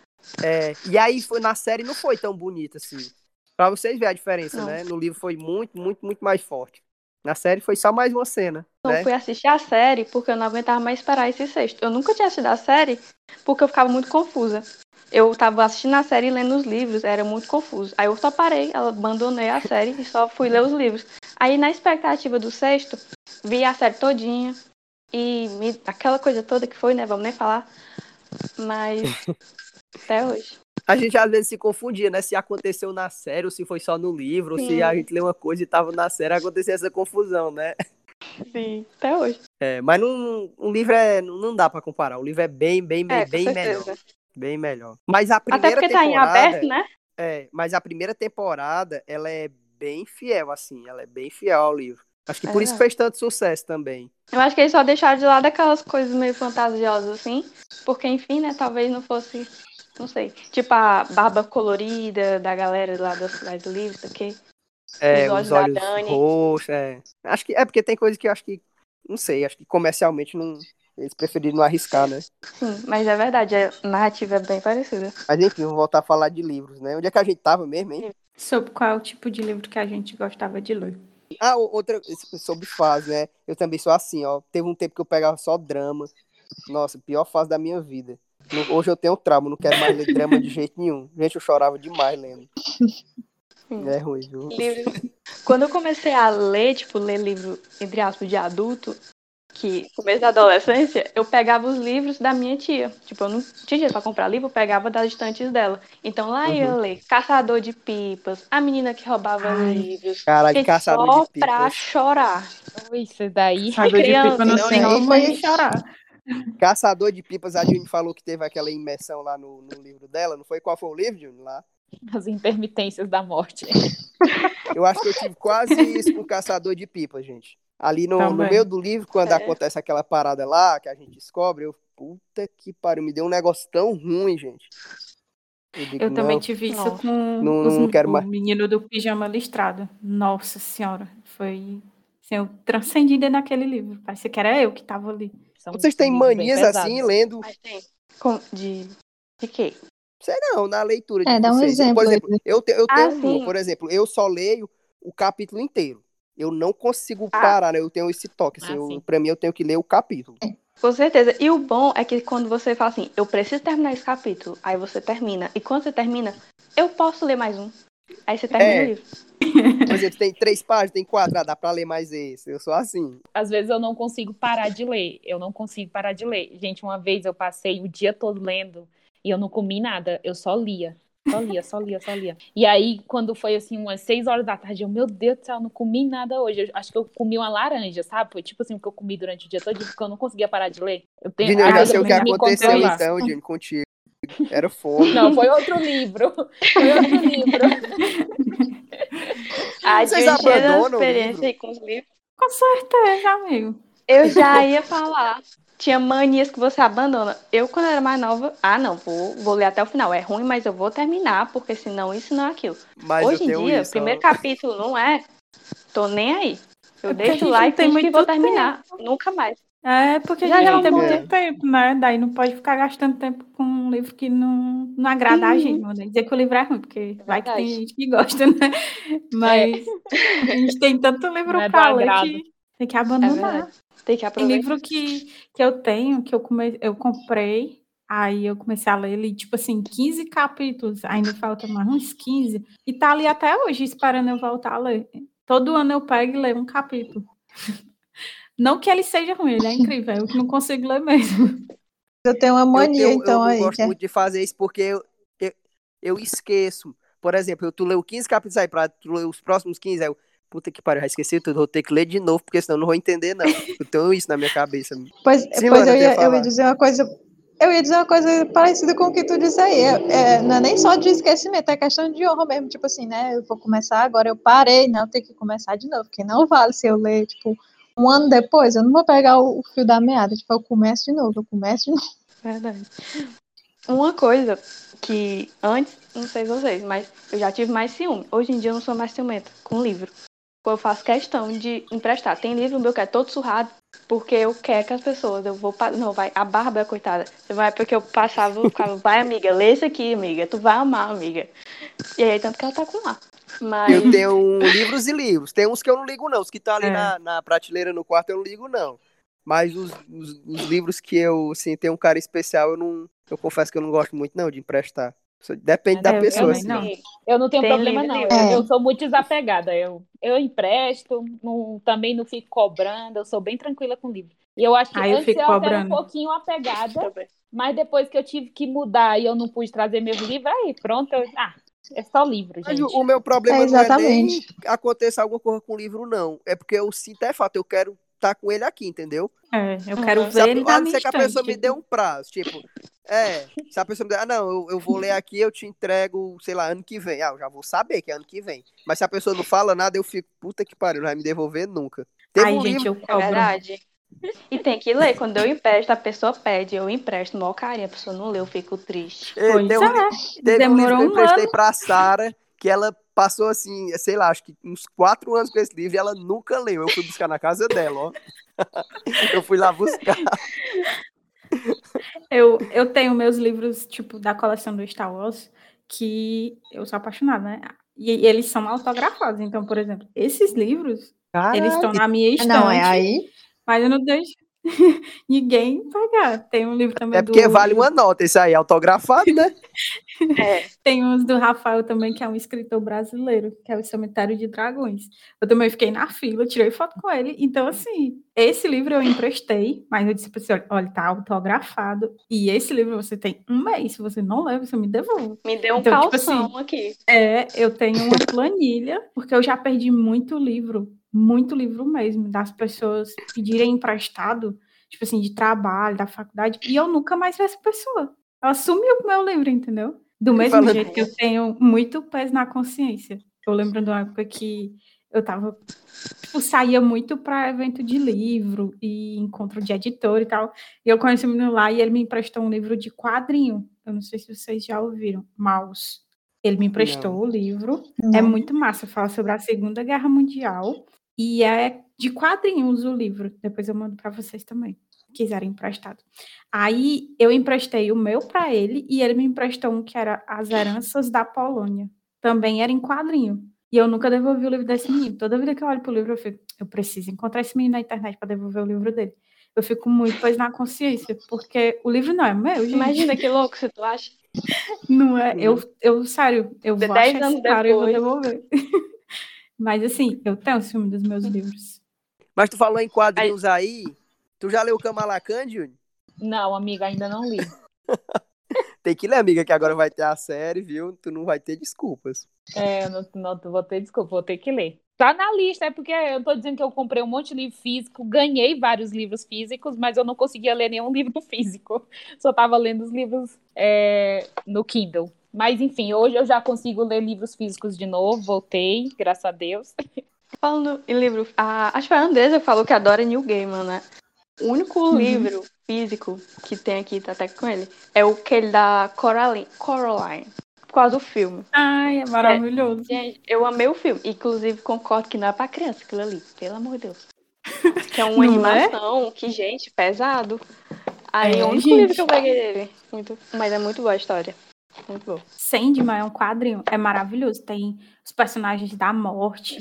É, e aí foi, na série não foi tão bonito assim. Pra vocês verem a diferença, Não. né? No livro foi muito, muito, muito mais forte. Na série foi só mais uma cena, Eu né? fui assistir a série porque eu não aguentava mais esperar esse sexto. Eu nunca tinha assistido a série porque eu ficava muito confusa. Eu tava assistindo a série e lendo os livros, era muito confuso. Aí eu só parei, eu abandonei a série e só fui ler os livros. Aí na expectativa do sexto, vi a série todinha e me- aquela coisa toda que foi, né? Vamos nem falar. Mas até hoje. A gente às vezes se confundia, né? Se aconteceu na série ou se foi só no livro, ou se a gente leu uma coisa e tava na série, acontecia essa confusão, né? Sim, até hoje. É, mas não, um livro é, não dá pra comparar. O livro é bem, bem, bem, É, bem certeza. melhor. Bem melhor. Mas a Até primeira porque tá em temporada, aberto, né? é, mas a primeira temporada, ela é bem fiel assim, ela é bem fiel ao livro. Acho que É por isso fez tanto sucesso também. Eu acho que eles só deixaram de lado aquelas coisas meio fantasiosas, assim. Porque, enfim, né? Talvez não fosse. Não sei. Tipo a barba colorida da galera lá da cidade do livro, isso aqui. É, Os olhos os da olhos Dani. roxos, é. Acho que é porque tem coisa que eu acho que não sei, acho que comercialmente não eles preferiram não arriscar, né? Sim, mas é verdade, a narrativa é bem parecida. Mas enfim, vamos voltar a falar de livros, né? Onde é que a gente tava mesmo, hein? Sobre qual é o tipo de livro que a gente gostava de ler. Ah, outra sobre fase, né? Eu também sou assim, ó. Teve um tempo que eu pegava só drama. Nossa, pior fase da minha vida. Hoje eu tenho trauma, não quero mais ler drama de jeito nenhum. Gente, eu chorava demais lendo. Sim. É ruim, viu? Livros. Quando eu comecei a ler, tipo, ler livro, entre aspas, de adulto, que começo da adolescência, eu pegava os livros da minha tia. Tipo, eu não tinha dinheiro pra comprar livro, eu pegava das estantes dela. Então lá eu ia Uhum. ler Caçador de Pipas, A Menina que Roubava Ai. Livros. Caralho, Gente, caçador só de pra pipas. chorar. Isso daí. De Criança, pipa, não não, sei como foi- chorar. Caçador de pipas, a Juni falou que teve aquela imersão lá no, no livro dela, não foi? Qual foi o livro, Juni? Lá? As intermitências da morte. Eu acho que eu tive quase isso com Caçador de Pipas, gente. Ali no, no meio do livro, quando É. acontece aquela parada lá, que a gente descobre, eu, puta que pariu, me deu um negócio tão ruim, gente. digo, Eu também tive isso Não. com Não- os- não quero o mais. menino do pijama listrado. Nossa senhora, foi. Assim, eu transcendi dentro daquele livro. Parecia que era eu que tava ali. São Vocês têm manias assim, lendo? Mas tem. Com, de. De quê? Sei não, na leitura de É, dá um vocês. exemplo Por exemplo, eu, te- eu Ah, tenho uma, sim. por exemplo, eu só leio o capítulo inteiro. Eu não consigo ah. parar, né? Eu tenho esse toque. Assim, ah, eu, pra mim, eu tenho que ler o capítulo. É, com certeza. E o bom é que quando você fala assim, eu preciso terminar esse capítulo, aí você termina. E quando você termina, eu posso ler mais um. Aí você termina é. o livro. Por exemplo, tem três páginas, tem quatro, ah, dá pra ler mais esse. Eu sou assim. Às vezes eu não consigo parar de ler. Eu não consigo parar de ler. Gente, uma vez eu passei o dia todo lendo e eu não comi nada, eu só lia. Só lia, só lia, só lia. E aí, quando foi assim, umas seis horas da tarde, eu, meu Deus do céu, não comi nada hoje. Eu acho que eu comi uma laranja, sabe? Foi tipo assim, o que eu comi durante o dia todo, porque eu não conseguia parar de ler. Eu tenho, Dini, eu já sei o que aconteceu então, Dini, contigo. Era fome. Não, foi outro livro. Foi outro livro. A Vocês abandonam experiência com os livros? Com certeza, amigo. Eu já ia falar tinha manias que você abandona. Eu, quando era mais nova, ah, não, vou, vou ler até o final. É ruim, mas eu vou terminar, porque senão isso não é aquilo. Mas Hoje em dia, isso, o primeiro capítulo não é, tô nem aí. Eu é deixo lá e tem que vou terminar. Tempo. Nunca mais. É, porque já a gente não tem muito tempo, né? Daí não pode ficar gastando tempo com um livro que não, não agrada uhum. a gente. Não dizer que o livro é ruim, porque é vai que tem gente que gosta, né? Mas é. a gente tem tanto livro é para ler que tem que abandonar. É tem que aproveitar. Tem livro que, que eu tenho, que eu, come, eu comprei, aí eu comecei a ler ele, tipo assim, 15 capítulos, ainda falta mais uns 15, e tá ali até hoje esperando eu voltar a ler. Todo ano eu pego e leio um capítulo. Não que ele seja ruim, ele é incrível, eu que não consigo ler mesmo. Eu tenho uma mania, eu tenho, então, eu aí. Eu gosto é... muito de fazer isso porque eu, eu, eu esqueço. Por exemplo, eu, tu leu 15 capítulos aí, para tu ler os próximos 15, aí eu, puta que pariu, já esqueci tudo, vou ter que ler de novo, porque senão não vou entender, não. Eu tenho isso na minha cabeça. Pois, Sim, pois eu, ia, eu ia dizer uma coisa. Eu ia dizer uma coisa parecida com o que tu disse aí. É, é, não é nem só de esquecimento, é questão de honra mesmo. Tipo assim, né? Eu vou começar agora, eu parei, não, eu tenho que começar de novo, porque não vale se eu ler, tipo, um ano depois, eu não vou pegar o, o fio da meada. Tipo, eu começo de novo, eu começo de novo. Verdade. Uma coisa que antes, não sei vocês, mas eu já tive mais ciúme. Hoje em dia eu não sou mais ciumenta com livro eu faço questão de emprestar. Tem livro meu que é todo surrado, porque eu quero que as pessoas, eu vou, não, vai, a Bárbara, coitada, vai porque eu passava, eu ficava, vai amiga, lê isso aqui, amiga, tu vai amar, amiga. E aí, tanto que ela tá com lá. Mas... Eu tenho livros e livros, tem uns que eu não ligo não, os que estão tá ali é. na, na prateleira no quarto eu não ligo não. Mas os, os, os livros que eu, assim, tenho um cara especial, eu não, eu confesso que eu não gosto muito não de emprestar. Depende da é, pessoa. Eu, assim. não. eu não tenho Tem problema, não. Eu, eu, sou muito desapegada. Eu, eu empresto, não, também não fico cobrando, eu sou bem tranquila com livro. E eu acho que ah, eu antes eu era um pouquinho apegada, mas depois que eu tive que mudar e eu não pude trazer meus livros, aí pronto, eu, ah, é só livro, gente. Mas o meu problema é, não é nem acontecer alguma coisa com o livro, não. É porque eu sinto é fato, eu quero tá com ele aqui, entendeu? É, eu quero uhum. ver se ele a, não ser que a pessoa me dê um prazo, tipo, é, se a pessoa me der, ah, não, eu, eu vou ler aqui, eu te entrego, sei lá, ano que vem. Ah, eu já vou saber que é ano que vem. Mas se a pessoa não fala nada, eu fico, puta que pariu, não vai me devolver nunca. Teve Ai, um gente, livro... eu cobro. É verdade. E tem que ler, quando eu empresto, a pessoa pede, eu empresto, maior carinho, a pessoa não lê, eu fico triste. É, pois é, um, teve demorou um livro que eu emprestei pra Sara, que ela passou assim, sei lá, acho que uns quatro anos com esse livro e ela nunca leu. Eu fui buscar na casa dela, ó. eu fui lá buscar. Eu, eu tenho meus livros, tipo, da coleção do Star Wars, que eu sou apaixonada, né? E, e eles são autografados. Então, por exemplo, esses livros, Caralho. eles estão na minha estante. Não, é aí? Mas eu não deixo ninguém pagar. Tem um livro também. É porque do... vale uma nota, isso aí, autografado, né? é. Tem uns do Rafael também, que é um escritor brasileiro, que é o Cemitério de Dragões. Eu também fiquei na fila, tirei foto com ele. Então, assim, esse livro eu emprestei, mas eu disse para você: olha, tá autografado. E esse livro você tem um mês. Se você não leva, você me devolve. Me deu um então, calção tipo assim, aqui. É, eu tenho uma planilha, porque eu já perdi muito livro muito livro mesmo, das pessoas pedirem emprestado, tipo assim, de trabalho, da faculdade, e eu nunca mais vi essa pessoa. Ela sumiu com o meu livro, entendeu? Do mesmo jeito que eu tenho muito peso na consciência. Eu lembro de uma época que eu tava, tipo, saía muito para evento de livro e encontro de editor e tal. E eu conheci o menino lá e ele me emprestou um livro de quadrinho. Eu não sei se vocês já ouviram, Maus. Ele me emprestou não. o livro. É não. É muito massa, fala sobre a Segunda Guerra Mundial. E é de quadrinhos o livro. Depois eu mando para vocês também, quiserem emprestado. Aí eu emprestei o meu para ele e ele me emprestou um que era As Heranças da Polônia. Também era em quadrinho. E eu nunca devolvi o livro desse menino. Toda vida que eu olho pro livro, eu fico, eu preciso encontrar esse menino na internet para devolver o livro dele. Eu fico muito pois na consciência, porque o livro não é meu, gente. Imagina que louco se tu acha. Não é? Eu, eu sério, eu vou achar esse cara e vou devolver. Mas assim, eu tenho o ciúme dos meus livros. Mas tu falou em quadrinhos aí, tu já leu Kamala Khan, Júnior? Não, amiga, ainda não li. Tem que ler, amiga, que agora vai ter a série, viu? Tu não vai ter desculpas. É, eu não, não vou ter desculpa, vou ter que ler. Tá na lista, é porque eu tô dizendo que eu comprei um monte de livro físico, ganhei vários livros físicos, mas eu não conseguia ler nenhum livro físico. Só tava lendo os livros é, no Kindle. Mas enfim, hoje eu já consigo ler livros físicos de novo, voltei, graças a Deus. Falando em livro, a, acho que a Andresa falou que adora New Gaiman, né? O único uhum. livro físico que tem aqui, tá até com ele, é o que ele da Coraline, Coraline causa do filme. Ai, é maravilhoso. É, gente, eu amei o filme. Inclusive, concordo que não é pra criança aquilo ali, pelo amor de Deus. Que é uma não é? animação, é? que, gente, pesado. Aí, é, o único gente. livro que eu peguei dele. Muito, mas é muito boa a história. Muito bom. Sandman é um quadrinho, é maravilhoso. Tem os personagens da morte,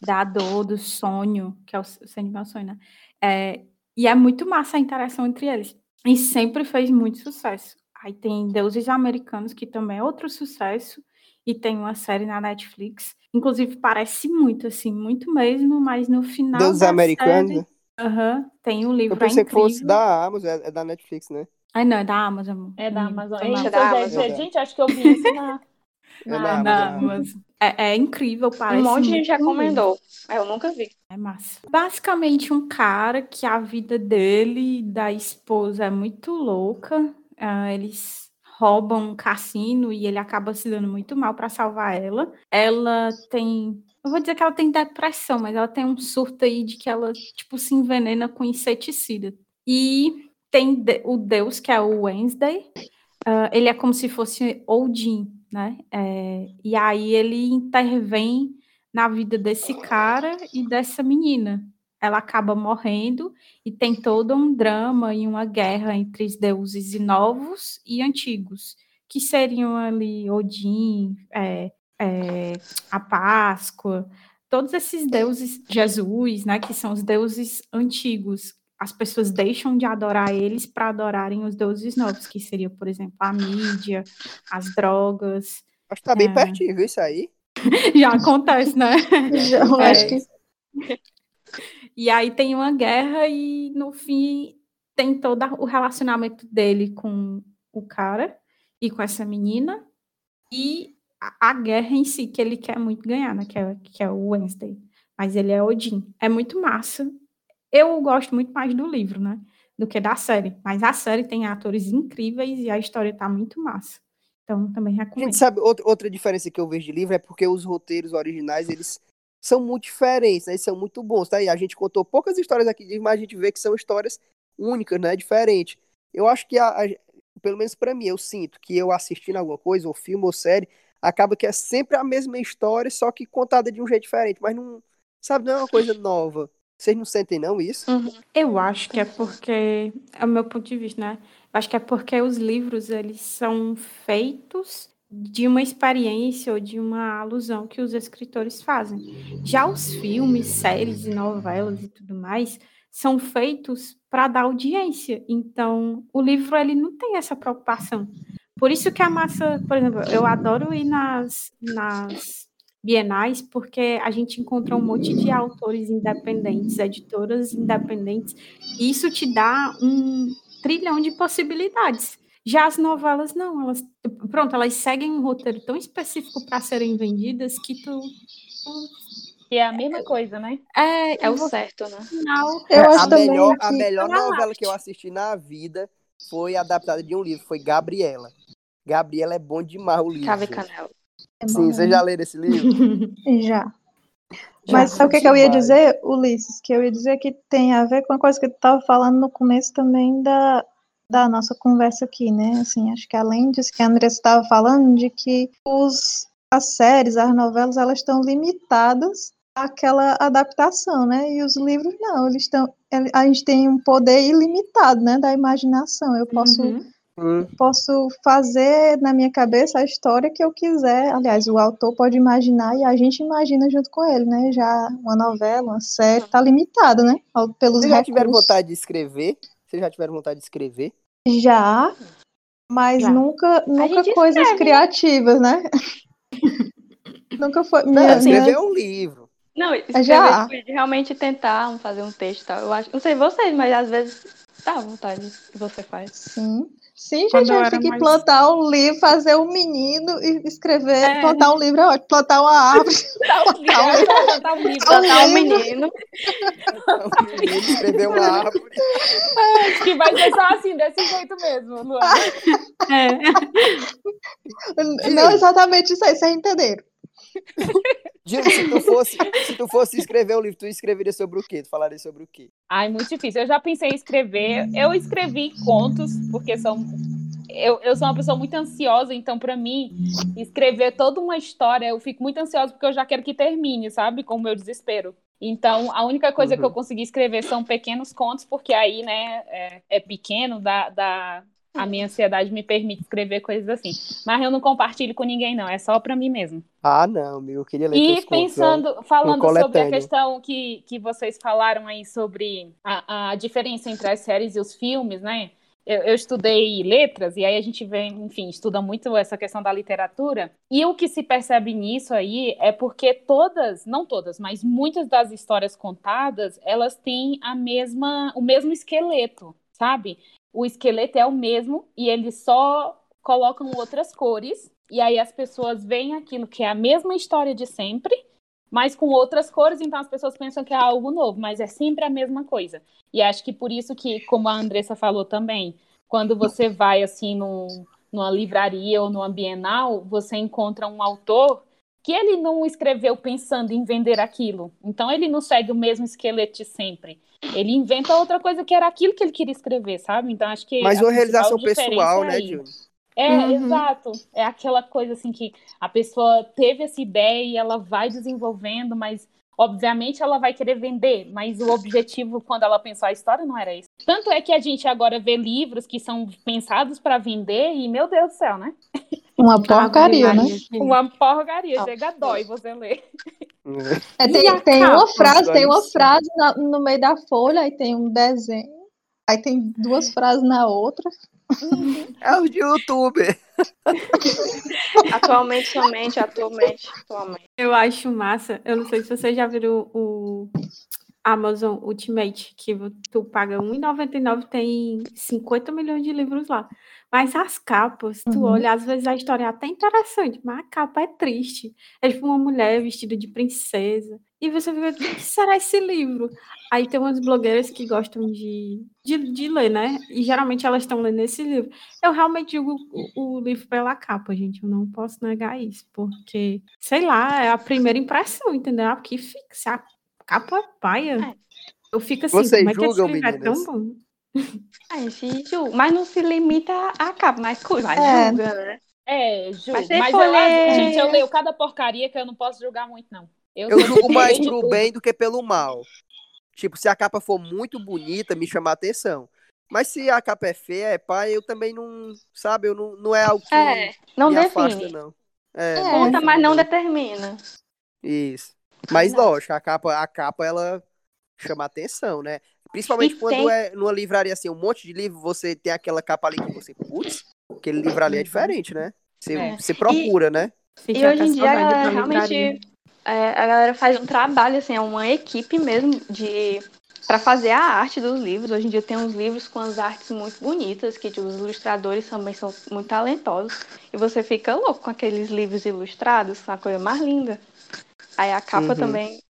da dor, do sonho, que é o Sandman é o sonho, né? É, e é muito massa a interação entre eles. E sempre fez muito sucesso. Aí tem Deuses Americanos, que também é outro sucesso. E tem uma série na Netflix. Inclusive, parece muito, assim, muito mesmo, mas no final. Deuses Americanos? Série, uhum, tem um livro. Eu pensei é que fosse da Amazon, é, é da Netflix, né? Ai, não, é da Amazon. É da Amazon. É, da Amazon. Gente, acho que eu vi isso na. É Amazon. É, é, incrível, parece. Um monte de gente recomendou. É, eu nunca vi. É massa. Basicamente, um cara que a vida dele e da esposa é muito louca. Uh, eles roubam um cassino e ele acaba se dando muito mal para salvar ela. Ela tem. Eu vou dizer que ela tem depressão, mas ela tem um surto aí de que ela, tipo, se envenena com inseticida. E tem o deus, que é o Wednesday. Uh, ele é como se fosse Odin, né? É, e aí ele intervém na vida desse cara e dessa menina. Ela acaba morrendo e tem todo um drama e uma guerra entre os deuses novos e antigos, que seriam ali Odin, é, é, a Páscoa, todos esses deuses, Jesus, né, que são os deuses antigos, as pessoas deixam de adorar eles para adorarem os deuses novos, que seria, por exemplo, a mídia, as drogas. Acho que tá bem é... pertinho, viu isso aí? Já acontece, né? Já, é... acho que... E aí tem uma guerra e, no fim, tem todo o relacionamento dele com o cara e com essa menina e a, a guerra em si, que ele quer muito ganhar, né? Que é, que é o Wednesday. Mas ele é Odin. É muito massa. Eu gosto muito mais do livro, né? Do que da série. Mas a série tem atores incríveis e a história tá muito massa. Então, também recomendo. A gente sabe, outra, outra diferença que eu vejo de livro é porque os roteiros originais, eles são muito diferentes, né? São muito bons, tá? E a gente contou poucas histórias aqui mas a gente vê que são histórias únicas, né? Diferentes. Eu acho que, a, a pelo menos para mim, eu sinto que eu assistindo alguma coisa, ou filme, ou série, acaba que é sempre a mesma história, só que contada de um jeito diferente, mas não, sabe, não é uma coisa nova. Vocês não sentem, não, isso? Uhum. Eu acho que é porque, é o meu ponto de vista, né? Eu acho que é porque os livros, eles são feitos de uma experiência ou de uma alusão que os escritores fazem. Já os filmes, séries e novelas e tudo mais são feitos para dar audiência. Então, o livro ele não tem essa preocupação. Por isso que a massa, por exemplo, eu adoro ir nas, nas bienais, porque a gente encontra um monte de autores independentes, editoras independentes, e isso te dá um trilhão de possibilidades. Já as novelas, não, elas, pronto, elas seguem um roteiro tão específico para serem vendidas que tu. Que é a mesma coisa, né? É, é o certo, né? Final, eu acho a melhor, que... a melhor novela que eu assisti na vida foi adaptada de um livro, foi Gabriela. Gabriela é bom demais o livro. Chave Canela. É Sim, você já leu esse livro? já. Mas sabe o que, que, eu ia dizer, Ulisses? Que eu ia dizer que tem a ver com a coisa que tu estava falando no começo também da, da nossa conversa aqui, né? Assim, acho que além disso que a Andressa estava falando, de que os, as séries, as novelas, elas estão limitadas àquela adaptação, né? E os livros não, eles estão. A gente tem um poder ilimitado, né? Da imaginação. Eu posso. Uhum Hum. Posso fazer na minha cabeça a história que eu quiser. Aliás, o autor pode imaginar e a gente imagina junto com ele, né? Já uma novela, uma série, tá limitado, né? Pelos Vocês já tiveram vontade de escrever? Vocês já tiveram vontade de escrever? Já, mas já. nunca, nunca coisas escreve. criativas, né? nunca foi. Não, minha, escrever minha... um livro. Não, escrever já. realmente tentar fazer um texto, tal. eu acho, não sei vocês, mas às vezes dá vontade que você faz. Sim. Sim, gente, a gente tem que mais... plantar um livro, fazer um menino e escrever, é. plantar um livro é ótimo, plantar uma árvore. plantar um livro, plantar um livro, plantar um menino. um menino, escrever uma árvore. É, acho que vai ser só assim, desse jeito mesmo, Luana. É. Não exatamente isso aí, vocês entenderam. Gil, se tu fosse, se tu fosse escrever um livro, tu escreveria sobre o quê? Tu falaria sobre o quê? Ai, muito difícil. Eu já pensei em escrever. Eu escrevi contos, porque são. Eu, eu sou uma pessoa muito ansiosa, então, para mim, escrever toda uma história, eu fico muito ansiosa porque eu já quero que termine, sabe? Com o meu desespero. Então, a única coisa uhum. que eu consegui escrever são pequenos contos, porque aí, né, é, é pequeno, dá, dá, a minha ansiedade me permite escrever coisas assim. Mas eu não compartilho com ninguém, não. É só para mim mesmo. Ah, não, meu. Eu queria ler E pensando, contos, falando sobre a questão que, que vocês falaram aí sobre a, a diferença entre as séries e os filmes, né? Eu, eu, estudei letras e aí a gente vem, enfim, estuda muito essa questão da literatura. E o que se percebe nisso aí é porque todas, não todas, mas muitas das histórias contadas, elas têm a mesma, o mesmo esqueleto, sabe? O esqueleto é o mesmo e eles só colocam outras cores. E aí as pessoas veem aquilo que é a mesma história de sempre, mas com outras cores, então as pessoas pensam que é algo novo, mas é sempre a mesma coisa. E acho que por isso que, como a Andressa falou também, quando você vai assim num, numa livraria ou numa bienal, você encontra um autor que ele não escreveu pensando em vender aquilo. Então ele não segue o mesmo esqueleto de sempre. Ele inventa outra coisa que era aquilo que ele queria escrever, sabe? Então acho que. Mas uma realização pessoal, né, Júnior? É, uhum. exato. É aquela coisa assim que a pessoa teve essa ideia e ela vai desenvolvendo, mas obviamente ela vai querer vender, mas o objetivo quando ela pensou a história não era isso. Tanto é que a gente agora vê livros que são pensados para vender e meu Deus do céu, né? Uma porcaria, né? Uma porcaria, chega a dói você ler. É, tem, tem uma frase, tem uma frase no meio da folha, aí tem um desenho, aí tem duas frases na outra. É o de youtuber. atualmente, somente, atualmente, atualmente. Eu acho massa. Eu não sei se você já viu o Amazon Ultimate, que tu paga R$1,99, tem 50 milhões de livros lá. Mas as capas, tu uhum. olha, às vezes a história é até interessante, mas a capa é triste. É tipo uma mulher vestida de princesa. E você vê o que será esse livro? Aí tem umas blogueiras que gostam de, de, de ler, né? E geralmente elas estão lendo esse livro. Eu realmente digo o, o, livro pela capa, gente. Eu não posso negar isso, porque, sei lá, é a primeira impressão, entendeu? Aqui fica, se a capa paia. É. Eu fico assim, Vocês como é que esse livro é tão bom? A gente julga, mas não se limita a capa, mas, mas é. julga, né? É, julga. Mas, mas eu, ler... gente, eu leio cada porcaria que eu não posso julgar muito, não. Eu, eu julgo mais pro bem do que pelo mal. Tipo, se a capa for muito bonita, me chamar atenção. Mas se a capa é feia, é pá, eu também não, sabe, eu não, não é algo que é, não me define. afasta, não. É, é. Conta, mas não determina. Isso. Mas lógico, a capa, a capa ela chama atenção, né? Principalmente e quando tem... é numa livraria assim, um monte de livro, você tem aquela capa ali que você, putz, aquele livro ali é diferente, né? Você, é. você procura, e, né? E hoje em dia a galera realmente é, a galera faz um trabalho, assim, é uma equipe mesmo de para fazer a arte dos livros. Hoje em dia tem uns livros com as artes muito bonitas, que tipo, os ilustradores também são muito talentosos. E você fica louco com aqueles livros ilustrados, a coisa mais linda. Aí a capa uhum. também.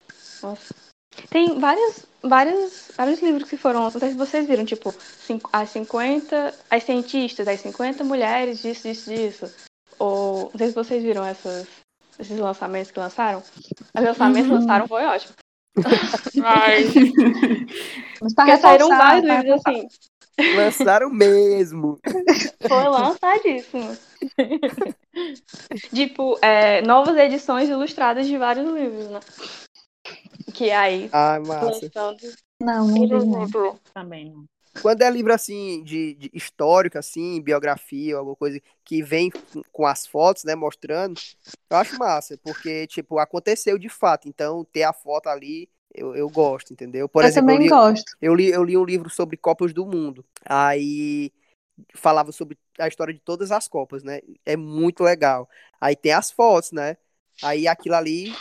Nossa. Tem vários, vários, vários livros que foram, não sei se vocês viram, tipo, as 50, as cientistas, as 50 mulheres disso, disso, disso. Ou, não sei se vocês viram essas, esses lançamentos que lançaram. Os lançamentos uhum. lançaram foi ótimo. Mas. Mas Porque saíram vários livros assim. Lançaram mesmo. Foi lançadíssimo. tipo, é, novas edições ilustradas de vários livros, né? Que aí. Ah, massa. Não, não não. Também não. quando é livro assim de, de, histórico, assim, biografia, alguma coisa que vem com as fotos, né, mostrando, eu acho massa, porque tipo aconteceu de fato. Então ter a foto ali eu, eu gosto, entendeu? Por eu exemplo, também eu li, gosto. Eu li, eu li um livro sobre Copas do Mundo. Aí falava sobre a história de todas as Copas, né? É muito legal. Aí tem as fotos, né? Aí aquilo ali,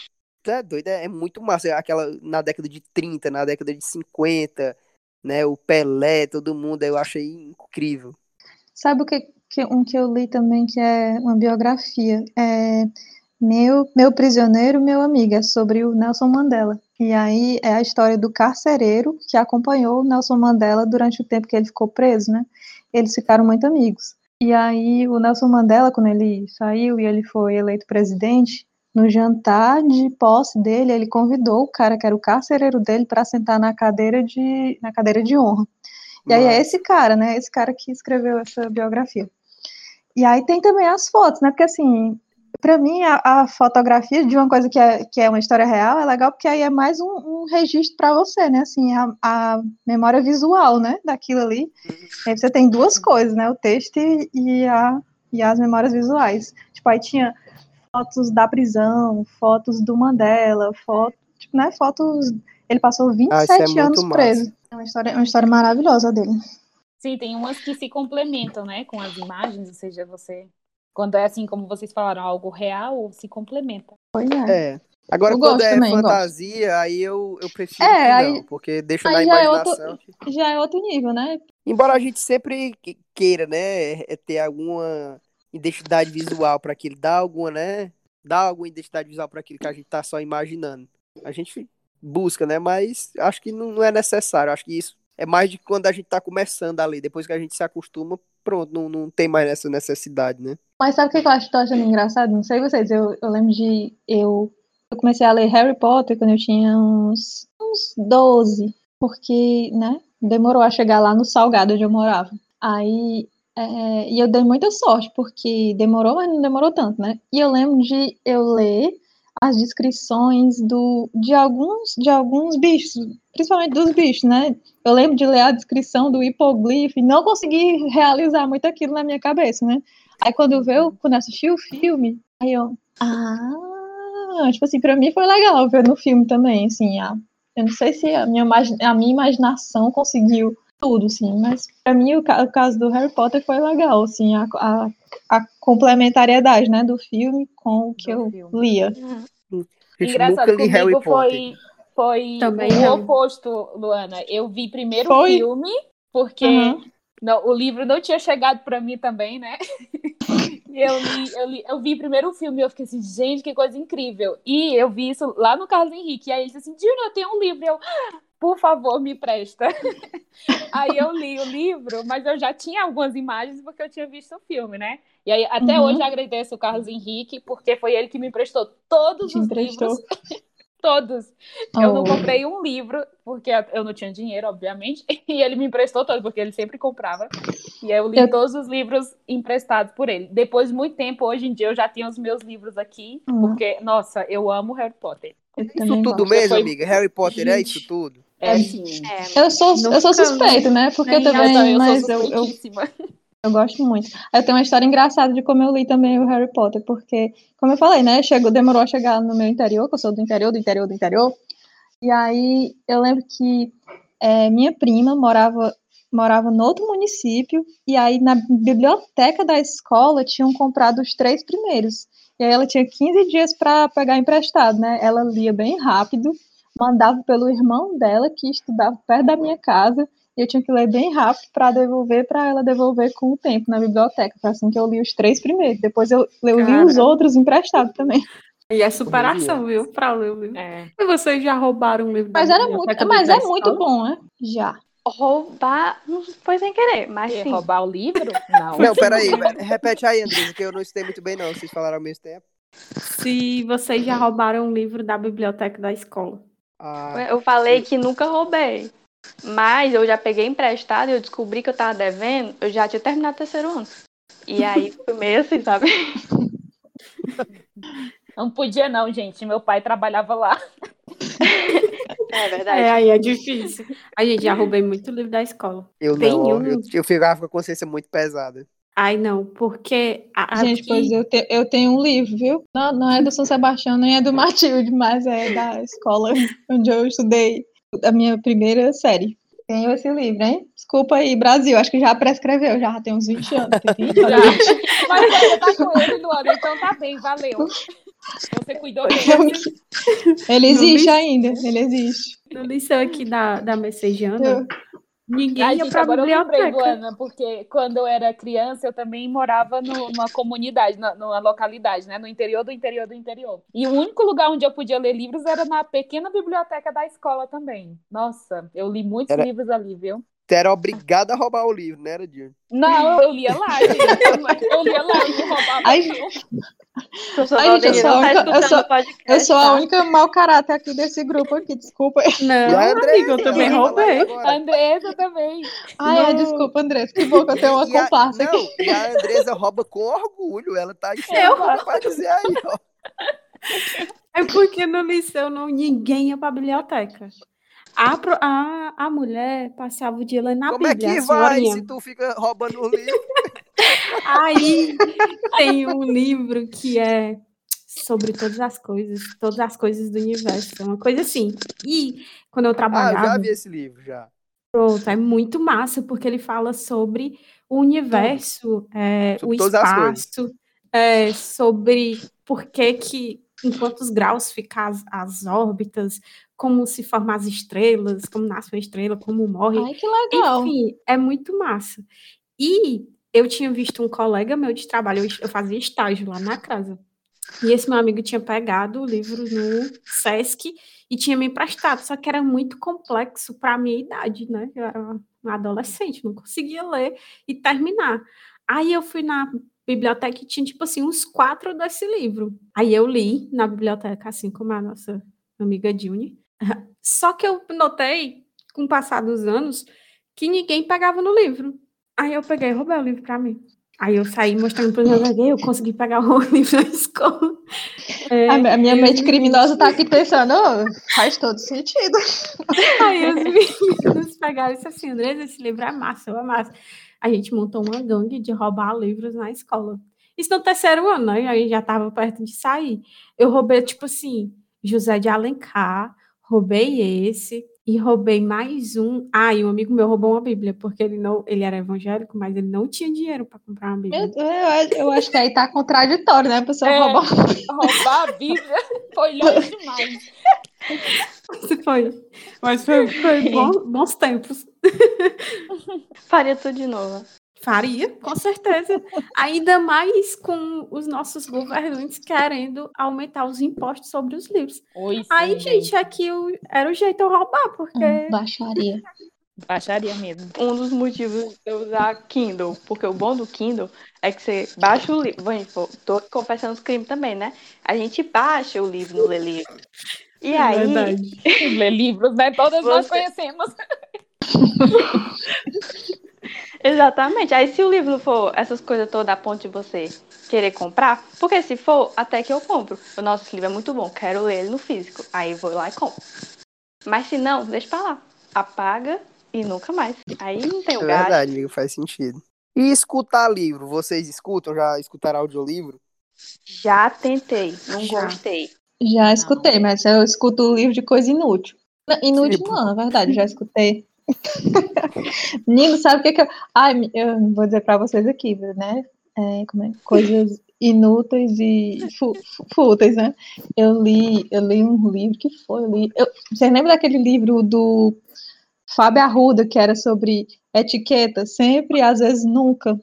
é doido, é, é muito massa. Aquela na década de 30, na década de 50, né? O Pelé, todo mundo, eu achei incrível. Sabe o que, que um que eu li também que é uma biografia? É meu, meu prisioneiro, meu amigo, é sobre o Nelson Mandela. E aí é a história do carcereiro que acompanhou o Nelson Mandela durante o tempo que ele ficou preso, né? Eles ficaram muito amigos. E aí o Nelson Mandela, quando ele saiu e ele foi eleito presidente, no jantar de posse dele, ele convidou o cara que era o carcereiro dele para sentar na cadeira de na cadeira de honra. E aí é esse cara, né? Esse cara que escreveu essa biografia. E aí tem também as fotos, né? Porque assim, para mim, a, a, fotografia de uma coisa que é, que é uma história real é legal porque aí é mais um, um registro para você, né? Assim, a, a, memória visual, né? Daquilo ali. Aí você tem duas coisas, né? O texto e, e, a, e as memórias visuais. Tipo, aí tinha fotos da prisão, fotos do Mandela, fotos, tipo, né? Fotos. Ele passou 27 ah, é anos preso. É uma história, uma história maravilhosa dele. Sim, tem umas que se complementam, né, com as imagens, ou seja, você quando é assim, como vocês falaram, algo real, se complementa. Pois é. é. Agora, eu quando é também, fantasia, gosto. aí eu, eu prefiro é, não, aí, porque deixa na imaginação. É outro, já é outro nível, né? Embora a gente sempre queira, né, é ter alguma identidade visual para aquilo, dar alguma, né, dar alguma identidade visual para aquilo que a gente tá só imaginando. A gente busca, né, mas acho que não, não é necessário. Acho que isso é mais de quando a gente tá começando ali. Depois que a gente se acostuma, pronto, não, não tem mais essa necessidade, né? Mas sabe o que eu acho que achando engraçado? Não sei vocês, eu, eu lembro de. Eu, eu comecei a ler Harry Potter quando eu tinha uns, uns 12, porque, né? Demorou a chegar lá no Salgado onde eu morava. Aí. É, e eu dei muita sorte, porque demorou, mas não demorou tanto, né? E eu lembro de eu ler as descrições do, de, alguns, de alguns bichos, principalmente dos bichos, né? Eu lembro de ler a descrição do hipoglife e não consegui realizar muito aquilo na minha cabeça, né? Aí quando eu, quando eu assisti o filme, aí eu, ah, tipo assim, pra mim foi legal ver no filme também, assim, ah, eu não sei se a minha, a minha imaginação conseguiu tudo, assim, mas para mim o, o, caso do Harry Potter foi legal, assim, a, a, a complementariedade, né, do filme com o que do eu filme. lia. Uhum. Engraçado, li Harry foi, foi Também o oposto, Luana. Eu vi primeiro foi? o filme, porque uhum. não, o livro não tinha chegado para mim também, né? eu, li, eu, li, eu vi primeiro o filme e eu fiquei assim, gente, que coisa incrível. E eu vi isso lá no Carlos Henrique. E aí ele disse assim, Júnior, eu tenho um livro. E eu, por favor, me presta. aí eu li o livro, mas eu já tinha algumas imagens porque eu tinha visto o filme, né? E aí, até uhum. hoje, eu agradeço o Carlos Henrique, porque foi ele que me emprestou todos Te os emprestou. livros. todos. Oh. Eu não oh. comprei um livro, porque eu não tinha dinheiro, obviamente, e ele me emprestou todos, porque ele sempre comprava. E eu li eu... todos os livros emprestados por ele. Depois de muito tempo, hoje em dia, eu já tenho os meus livros aqui, uhum. porque, nossa, eu amo Harry Potter. Isso tudo mesmo, foi... amiga? Harry Potter Gente, é isso tudo? É, sim. É, eu sou, eu sou suspeito, né? Porque eu também, eu, eu mas eu, eu, eu gosto muito. Eu tenho uma história engraçada de como eu li também o Harry Potter, porque, como eu falei, né? Chegou, demorou a chegar no meu interior, que eu sou do interior, do interior, do interior. E aí eu lembro que é, minha prima morava morava no outro município, e aí na biblioteca da escola tinham comprado os três primeiros. E aí ela tinha 15 dias para pegar emprestado, né? Ela lia bem rápido, mandava pelo irmão dela, que estudava perto da minha casa, e eu tinha que ler bem rápido para devolver, para ela devolver com o tempo na biblioteca. Foi assim que eu li os três primeiros. Depois eu, eu li os outros emprestados também. E é superação, viu? Para ler o livro. É. E vocês já roubaram um livro Mas era muito, mas é muito bom, né? Já. Roubar, não foi sem querer, mas sim. Roubar o livro? Não. Não, peraí, repete aí, Andrés, que eu não escutei muito bem, não. Vocês falaram ao mesmo tempo. Se vocês já roubaram um livro da biblioteca da escola. Ah, eu falei sim. que nunca roubei. Mas eu já peguei emprestado e eu descobri que eu tava devendo, eu já tinha terminado o terceiro ano. E aí foi meio assim, sabe? Não podia não, gente. Meu pai trabalhava lá. É verdade. É, aí é difícil. A gente já roubei muito livro da escola. Eu Tem não, um- eu, eu ficava com a consciência muito pesada. Ai, não, porque a, Gente, aqui- pois eu, te- eu tenho um livro, viu? Não, não é do São Sebastião, nem é do Matilde, mas é da escola onde eu estudei a minha primeira série. Tenho esse livro, hein? Desculpa aí, Brasil, acho que já prescreveu, já tem uns 20 anos. Tem 20 Já. anos. Mas você tá com ele, Luana, então tá bem, valeu. Você cuidou dele. Ele existe ainda, ele existe. no liceu aqui da, da Messejana, ninguém Ai, ia gente, pra agora eu lembrei, biblioteca. Luana, porque quando eu era criança, eu também morava no- numa comunidade, na- numa localidade, né? No interior do interior do interior. E o único lugar onde eu podia ler livros era na pequena biblioteca da escola também. Nossa, eu li muitos Era- livros ali, viu? Você era obrigado a roubar o livro, né, era, Dir? Não, eu lia lá, gente. Eu lia lá, eu não roubava, Ai, não. Ai, gente, eu Valdemir sou a não tá única- eu escutando sou- o podcast. Eu sou a tá? única mau caráter aqui desse grupo aqui, desculpa. Não, E a Andressa, amiga, eu também roubei. agora. Andressa também. Ai, é, Não. desculpa, Andressa, que bom que eu tenho uma E comparsa não, aqui. e a Andresa rouba com orgulho. Ela tá enxergando pra dizer aí, ó. É porque no liceu não, ninguém ia pra biblioteca. A, pro- a, a mulher passava o dia lendo na Como é Bíblia, que a vai senhorinha. se tu fica roubando o livro? Aí tem um livro que é sobre todas as coisas, todas as coisas do universo, é uma coisa assim. E quando eu Ah, eu trabalhava, já vi esse livro, já. pronto, é muito massa, porque ele fala sobre o universo, é, Sobre o espaço, é, sobre por que que, em quantos graus ficam as, as órbitas, como se formam as estrelas, como nasce uma estrela, como morre. Ai, que legal. Enfim, é muito massa. E eu tinha visto um colega meu de trabalho, eu, fazia estágio lá na casa. E esse meu amigo tinha pegado o livro no Sesc e tinha me emprestado, só que era muito complexo para a minha idade, né? Eu era uma adolescente, não conseguia ler e terminar. Aí eu fui na biblioteca e tinha, tipo assim, uns quatro desse livro. Aí eu li na biblioteca, assim como a nossa amiga Juni. Só que eu notei, com o passar dos anos, que ninguém pegava no livro. Aí eu peguei e roubei o livro para mim. Aí eu saí mostrando para meus amigos, eu consegui pegar o livro na escola. É, A, mi- a minha e mente os criminosa tá aqui pensando, "Oh, faz todo sentido. Aí os meninos pegaram e disseram assim, Andresa, esse livro é massa, é massa. A gente montou uma gangue de roubar livros na escola. Isso no terceiro ano, né? Aí já estava perto de sair. Eu roubei, tipo assim, José de Alencar, roubei esse e roubei mais um. Ah, e um amigo meu roubou uma Bíblia, porque ele não, ele era evangélico, mas ele não tinha dinheiro para comprar uma Bíblia. Eu, eu- eu acho que aí tá contraditório, né? A pessoa É. roubar. Roubar a Bíblia foi longe demais. Foi. Mas foi, foi bom- bons tempos. Faria tudo de novo. Faria, com certeza. Ainda mais com os nossos governantes querendo aumentar os impostos sobre os livros. Oi, Aí, sim, gente, aqui o- era o jeito de eu roubar, porque. Hum, Baixaria. Baixaria mesmo. Um dos motivos de eu usar Kindle, porque o bom do Kindle é que você baixa o livro. Bom, tô confessando os crimes também, né? A gente baixa o livro no Lê Livro. E É aí, verdade. Ler livros, né? Todas nós Você- conhecemos. Exatamente. Aí se o livro for essas coisas todas a ponto de você querer comprar, porque se for, até que eu compro. O nosso livro é muito bom, quero ler ele no físico. Aí vou lá e compro. Mas se não, deixa pra lá. Apaga e nunca mais. Aí não tem É o gasto. verdade, amigo, faz sentido. E escutar livro? Vocês escutam? Já escutaram audiolivro? Já tentei, não Já. gostei. Já escutei, mas eu escuto o livro de coisa inútil. Inútil Tipo? não, na verdade, já escutei. Menino, sabe o que que eu... Ai, eu vou dizer pra vocês aqui, né? É, é? Coisas inúteis e fúteis, né? Eu li, eu li um livro que foi, eu li... Eu, você lembra daquele livro do Fábio Arruda, que era sobre etiqueta? Sempre, às vezes, nunca.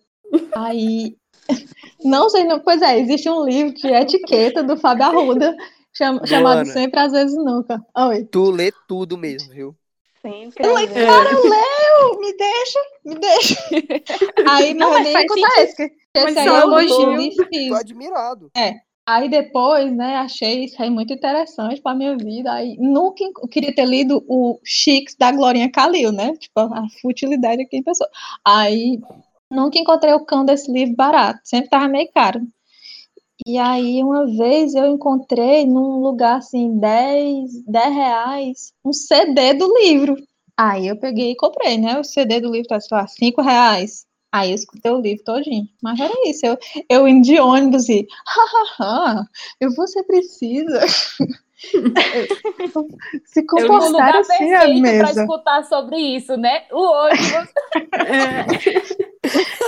Aí... Não sei, não, pois é, existe um livro de etiqueta do Fábio Arruda, cham- chamado. Sempre, às vezes, nunca. Oi. Tu lê tudo mesmo, viu? Sempre. Eu vezes. cara, eu leio, me deixa, me deixa. Aí Não, não, mas nem contar esse, que esse aí só eu elogio. li Tô admirado. Aí depois, né, achei isso aí muito interessante pra minha vida. Aí nunca queria ter lido o Chics da Glorinha Calil, né? Tipo, a futilidade aqui em pessoa. Aí nunca encontrei o cão desse livro barato, sempre tava meio caro. E aí, uma vez eu encontrei num lugar assim, 10, 10 reais, um CD do livro. Aí eu peguei e comprei, né? O CD do livro tá, sei lá, 5 reais. Aí eu escutei o livro todinho. Mas era isso, eu, eu indo de ônibus e, hahaha, eu você precisa. Se comportar eu assim a mesa. para escutar sobre isso, né? O ônibus. é.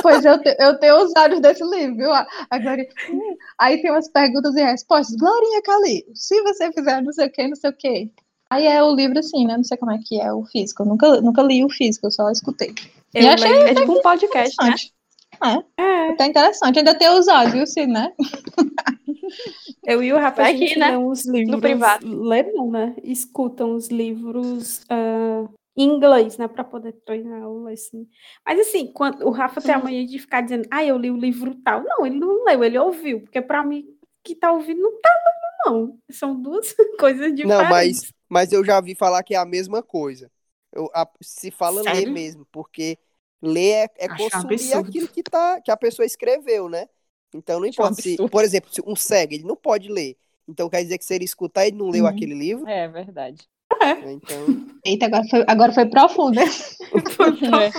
Pois eu, te, eu tenho os olhos desse livro, viu? Agora, hum, aí tem umas perguntas e respostas. Glorinha Cali, se você fizer não sei o que, não sei o que. Aí é o livro assim, né? Não sei como é que é o físico. Eu nunca, nunca li o físico, eu só escutei. Eu e achei é tipo um podcast, né? É, é. Tá interessante. Ainda tem os olhos, sim, né? Eu e o Rafa, a gente né? lê uns livros. No privado. Lê não, né? Escutam os livros uh, em inglês, né? Pra poder treinar o assim. Mas assim, quando o Rafa tem a mania de ficar dizendo, ah, eu li o livro tal. Não, ele não leu, ele ouviu. Porque pra mim, que tá ouvindo, não tá lendo, não. São duas coisas diferentes. Não, mas, mas eu já vi falar que é a mesma coisa. Eu, a, se fala Sério? ler mesmo, porque ler é, é consumir absurdo. aquilo que, tá, que a pessoa escreveu, né? Então não importa se, por exemplo, se um cego, ele não pode ler. Então quer dizer que se ele escutar, ele não leu uhum. aquele livro? É verdade. É. Então... Eita, agora foi, agora foi profundo. foi, profundo. É.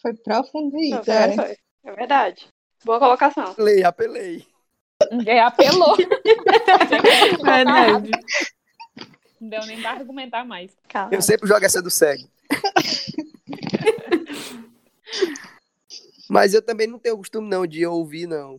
foi profundo isso. É. Foi. é verdade. Boa colocação. Apelei, apelei. É, apelou. verdade. Não deu nem pra argumentar mais. Calma. Eu sempre jogo essa do cego. Mas eu também não tenho costume não de ouvir, não.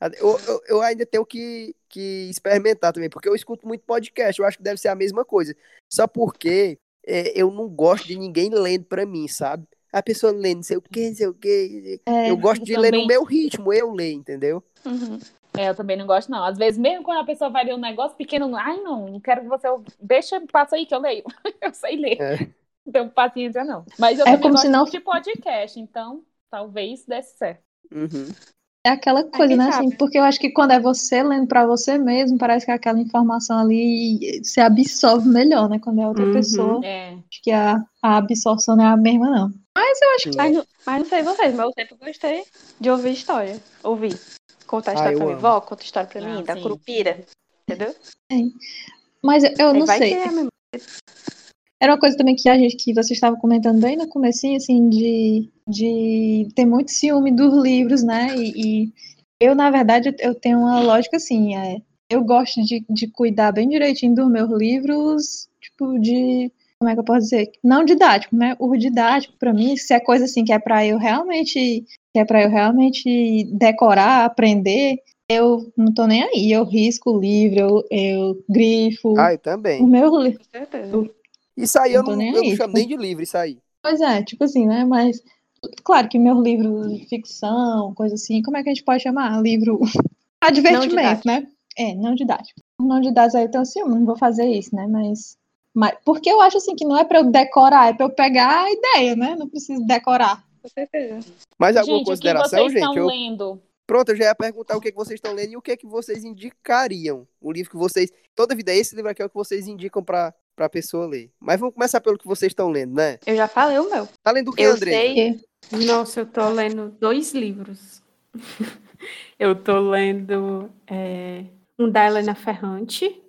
Eu, eu, eu, ainda tenho que, que experimentar também, porque eu escuto muito podcast, eu acho que deve ser a mesma coisa. Só porque é, eu não gosto de ninguém lendo pra mim, sabe? A pessoa lendo não sei o que, não sei o que. É, eu gosto de também... ler no meu ritmo, eu leio, entendeu? Uhum. É, eu também não gosto, não. Às vezes, mesmo quando a pessoa vai ler um negócio pequeno, ai, não, não quero que você. Deixa, passa aí que eu leio. eu sei ler. É. Não tenho paciência, não. Mas eu é também gosto não... de podcast, então talvez desse certo. Uhum. É aquela coisa, né? Assim, porque eu acho que quando é você lendo para você mesmo, parece que aquela informação ali se absorve melhor, né? Quando é outra uhum. pessoa. É. Acho que a, a absorção não é a mesma, não. Mas eu acho que. Mas, mas não sei vocês, mas eu sempre gostei de ouvir história. Ouvir. Contar história ah, pra minha avó, contar história pra ah, mim, da Curupira. Entendeu? É. Mas eu, eu não sei. Era uma coisa também que a gente, que você estava comentando bem no comecinho, assim, de, de ter muito ciúme dos livros, né? E, e eu, na verdade, eu tenho uma lógica assim, é, eu gosto de, de cuidar bem direitinho dos meus livros, tipo, de como é que eu posso dizer? Não didático, né? O didático, para mim, se é coisa assim que é para eu realmente, que é para eu realmente decorar, aprender, eu não tô nem aí. Eu risco o livro, eu, eu grifo. Ah, eu também. O meu livro. Isso aí eu não, eu não chamo nem de livro, isso aí. Pois é, tipo assim, né? Mas, claro que meus livros de ficção, coisa assim, como é que a gente pode chamar? Livro advertimento, né? É, não didático. Não didático aí eu tenho assim, não vou fazer isso, né? Mas, mas. Porque eu acho assim que não é pra eu decorar, é pra eu pegar a ideia, né? Não preciso decorar. Com certeza. Mais alguma gente, consideração, o que vocês gente? Estão eu... lendo? Pronto, eu já ia perguntar o que, que vocês estão lendo e o que, que vocês indicariam. O livro que vocês. Toda vida, esse livro aqui é o que vocês indicam para a pessoa ler. Mas vamos começar pelo que vocês estão lendo, né? Eu já falei o meu. Tá lendo o que, eu André? Sei. Nossa, eu tô lendo dois livros. eu tô lendo é, um da Helena Ferrante,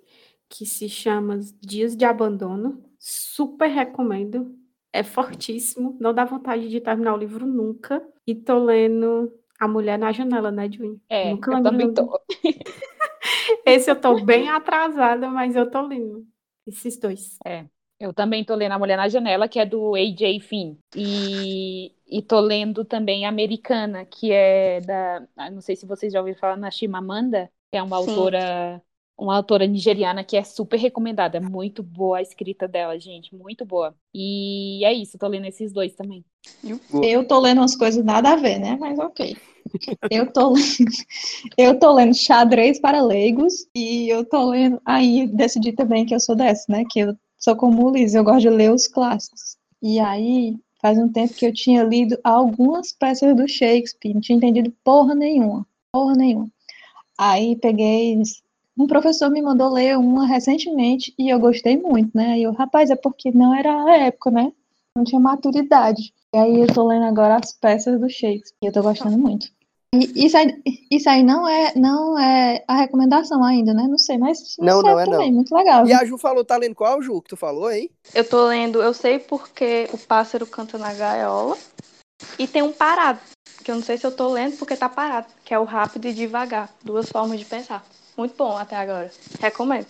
que se chama Dias de Abandono. Super recomendo. É fortíssimo. Não dá vontade de terminar o livro nunca. E tô lendo a mulher na janela, né, Juni? É, Nunca eu também tô. Esse eu tô bem atrasada, mas eu tô lendo. Esses dois. É. Eu também tô lendo A Mulher na Janela, que é do A.J. Finn. E, e tô lendo também Americana, que é da. Ah, não sei se vocês já ouviram falar na Chimamanda, que é uma Sim. autora uma autora nigeriana que é super recomendada. É muito boa a escrita dela, gente. Muito boa. E é isso, tô lendo esses dois também. Eu tô lendo umas coisas nada a ver, né? Mas ok. Eu tô lendo, eu tô lendo xadrez para leigos e eu tô lendo. Aí decidi também que eu sou dessa, né? Que eu sou como o Liz, eu gosto de ler os clássicos. E aí faz um tempo que eu tinha lido algumas peças do Shakespeare, não tinha entendido porra nenhuma. Porra nenhuma. Aí peguei um professor me mandou ler uma recentemente e eu gostei muito, né? E eu, rapaz, é porque não era a época, né? Não tinha maturidade. E aí eu tô lendo agora as peças do Shakespeare e eu tô gostando muito. Isso aí, isso aí não é, não é a recomendação ainda, né? Não sei, mas não, não é também. não. Muito legal. E a Ju falou, tá lendo qual, Ju, que tu falou, hein? Eu tô lendo, eu sei porque o pássaro canta na gaiola. E tem um parado, que eu não sei se eu tô lendo porque tá parado, que é o rápido e devagar. Duas formas de pensar. Muito bom até agora. Recomendo.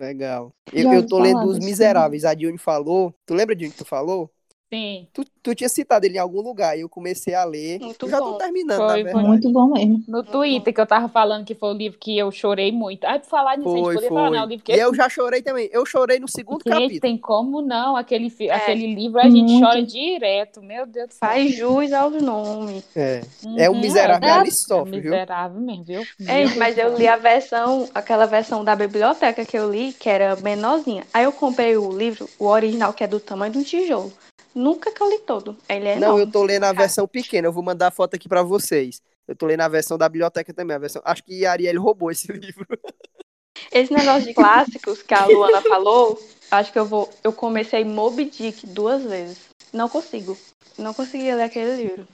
Legal. Eu, eu tô lendo Os Miseráveis. A Dione falou. Tu lembra de onde tu falou? Sim. Tu, tu tinha citado ele em algum lugar e eu comecei a ler. Muito já bom. tô terminando, Foi, na foi verdade. Muito bom mesmo. No Twitter que eu tava falando que foi o livro que eu chorei muito. Ah, por falar nisso, a gente Foi, podia foi. falar, né? O livro que E eu já chorei também. Eu chorei no segundo Gente, capítulo. tem como não? Aquele, É. aquele livro a gente Muito. chora direto. Meu Deus do céu. Faz jus aos nomes. É. É um Uhum, miserável é- ali sofre, viu? miserável mesmo, viu? É, mas eu li a versão, aquela versão da biblioteca que eu li, que era menorzinha. Aí eu comprei o livro, o original, que é do tamanho de um tijolo. Nunca que eu li todo. Ele é Não, enorme. eu tô lendo a versão pequena. Eu vou mandar a foto aqui pra vocês. Eu tô lendo a versão da biblioteca também. A versão... Acho que a Ariel roubou esse livro. Esse negócio de clássicos que a Luana falou, acho que eu vou. Eu comecei Moby Dick duas vezes. Não consigo. Não conseguia ler aquele livro.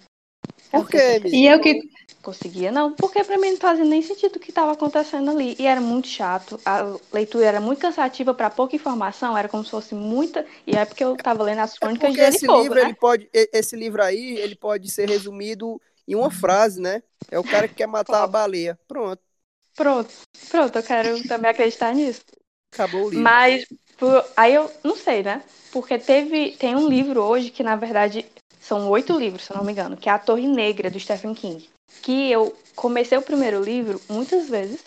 Por quê, Miss? E eu que. Conseguia, não, porque pra mim não fazia nem sentido o que estava acontecendo ali. E era muito chato. A leitura era muito cansativa para pouca informação, era como se fosse muita. E é porque eu tava lendo as crônicas Porque de esse livro, né? ele pode, esse livro aí, ele pode ser resumido em uma frase, né? É o cara que quer matar a baleia. Pronto, Pronto, pronto, eu quero também acreditar nisso. acabou o livro. Mas por- aí eu não sei, né? Porque teve. Tem um livro hoje que, na verdade, são oito livros, se eu não me engano, que é A Torre Negra, do Stephen King. Que eu comecei o primeiro livro muitas vezes.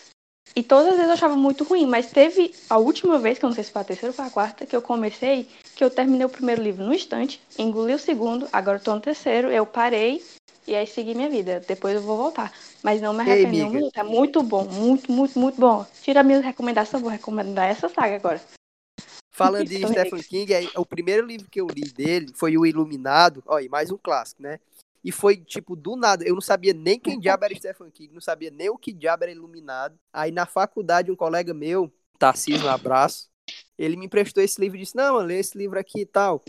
E todas as vezes eu achava muito ruim, mas teve a última vez, que eu não sei se foi a terceira ou foi a quarta, que eu comecei, que eu terminei o primeiro livro no instante, engoli o segundo, agora eu tô no terceiro, eu parei e aí segui minha vida. Depois eu vou voltar. Mas não me Ei, arrependo amiga. minuto. É muito bom, muito, muito, muito bom. Tira a minha recomendação, vou recomendar essa saga agora. Falando de Torre Stephen King, é, o primeiro livro que eu li dele foi O Iluminado. Ó, e mais um clássico, né? E foi, tipo, do nada. Eu não sabia nem quem diabo era Stephen King, não sabia nem o que diabo era Iluminado. Aí na faculdade, um colega meu, Tarcísio, um abraço, ele me emprestou esse livro e disse: Não, mano, lê esse livro aqui e tal.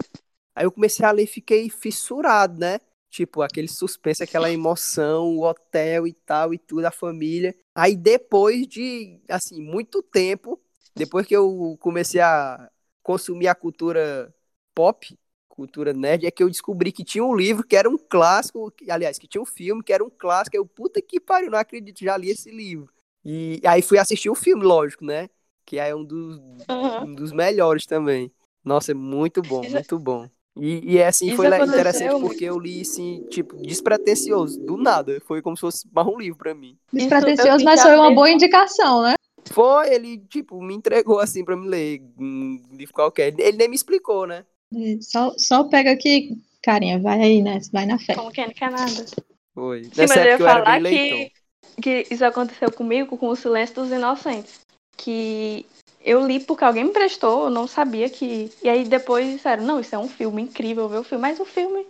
Aí eu comecei a ler e fiquei fissurado, né? Tipo, aquele suspense, aquela emoção, o hotel e tal, e tudo, a família. Aí depois de, assim, muito tempo, depois que eu comecei a consumir a cultura pop, cultura nerd, é que eu descobri que tinha um livro que era um clássico, que- aliás, que tinha um filme que era um clássico. Eu, puta que pariu, não acredito, já li esse livro. E aí fui assistir o filme, lógico, né? Que é um dos, Aham. um dos melhores também. Nossa, é muito bom, Isso- muito bom. E, e é assim, Isso foi interessante porque eu li, assim, tipo, despretensioso, do nada. Foi como se fosse mais um livro pra mim. Despretensioso, mas foi uma boa indicação, né? Foi, ele, tipo, me entregou assim pra me ler, um livro qualquer. Ele nem me explicou, né? Só, só pega aqui, carinha, vai aí, né? Vai na fé. Como quem não quer nada. Foi. Sim, Nessa mas eu ia eu falar leitão. que, que isso aconteceu comigo com o Silêncio dos Inocentes. Que eu li porque alguém me prestou, eu não sabia que. E aí depois disseram, não, isso é um filme incrível, ver o filme. Mas o filme.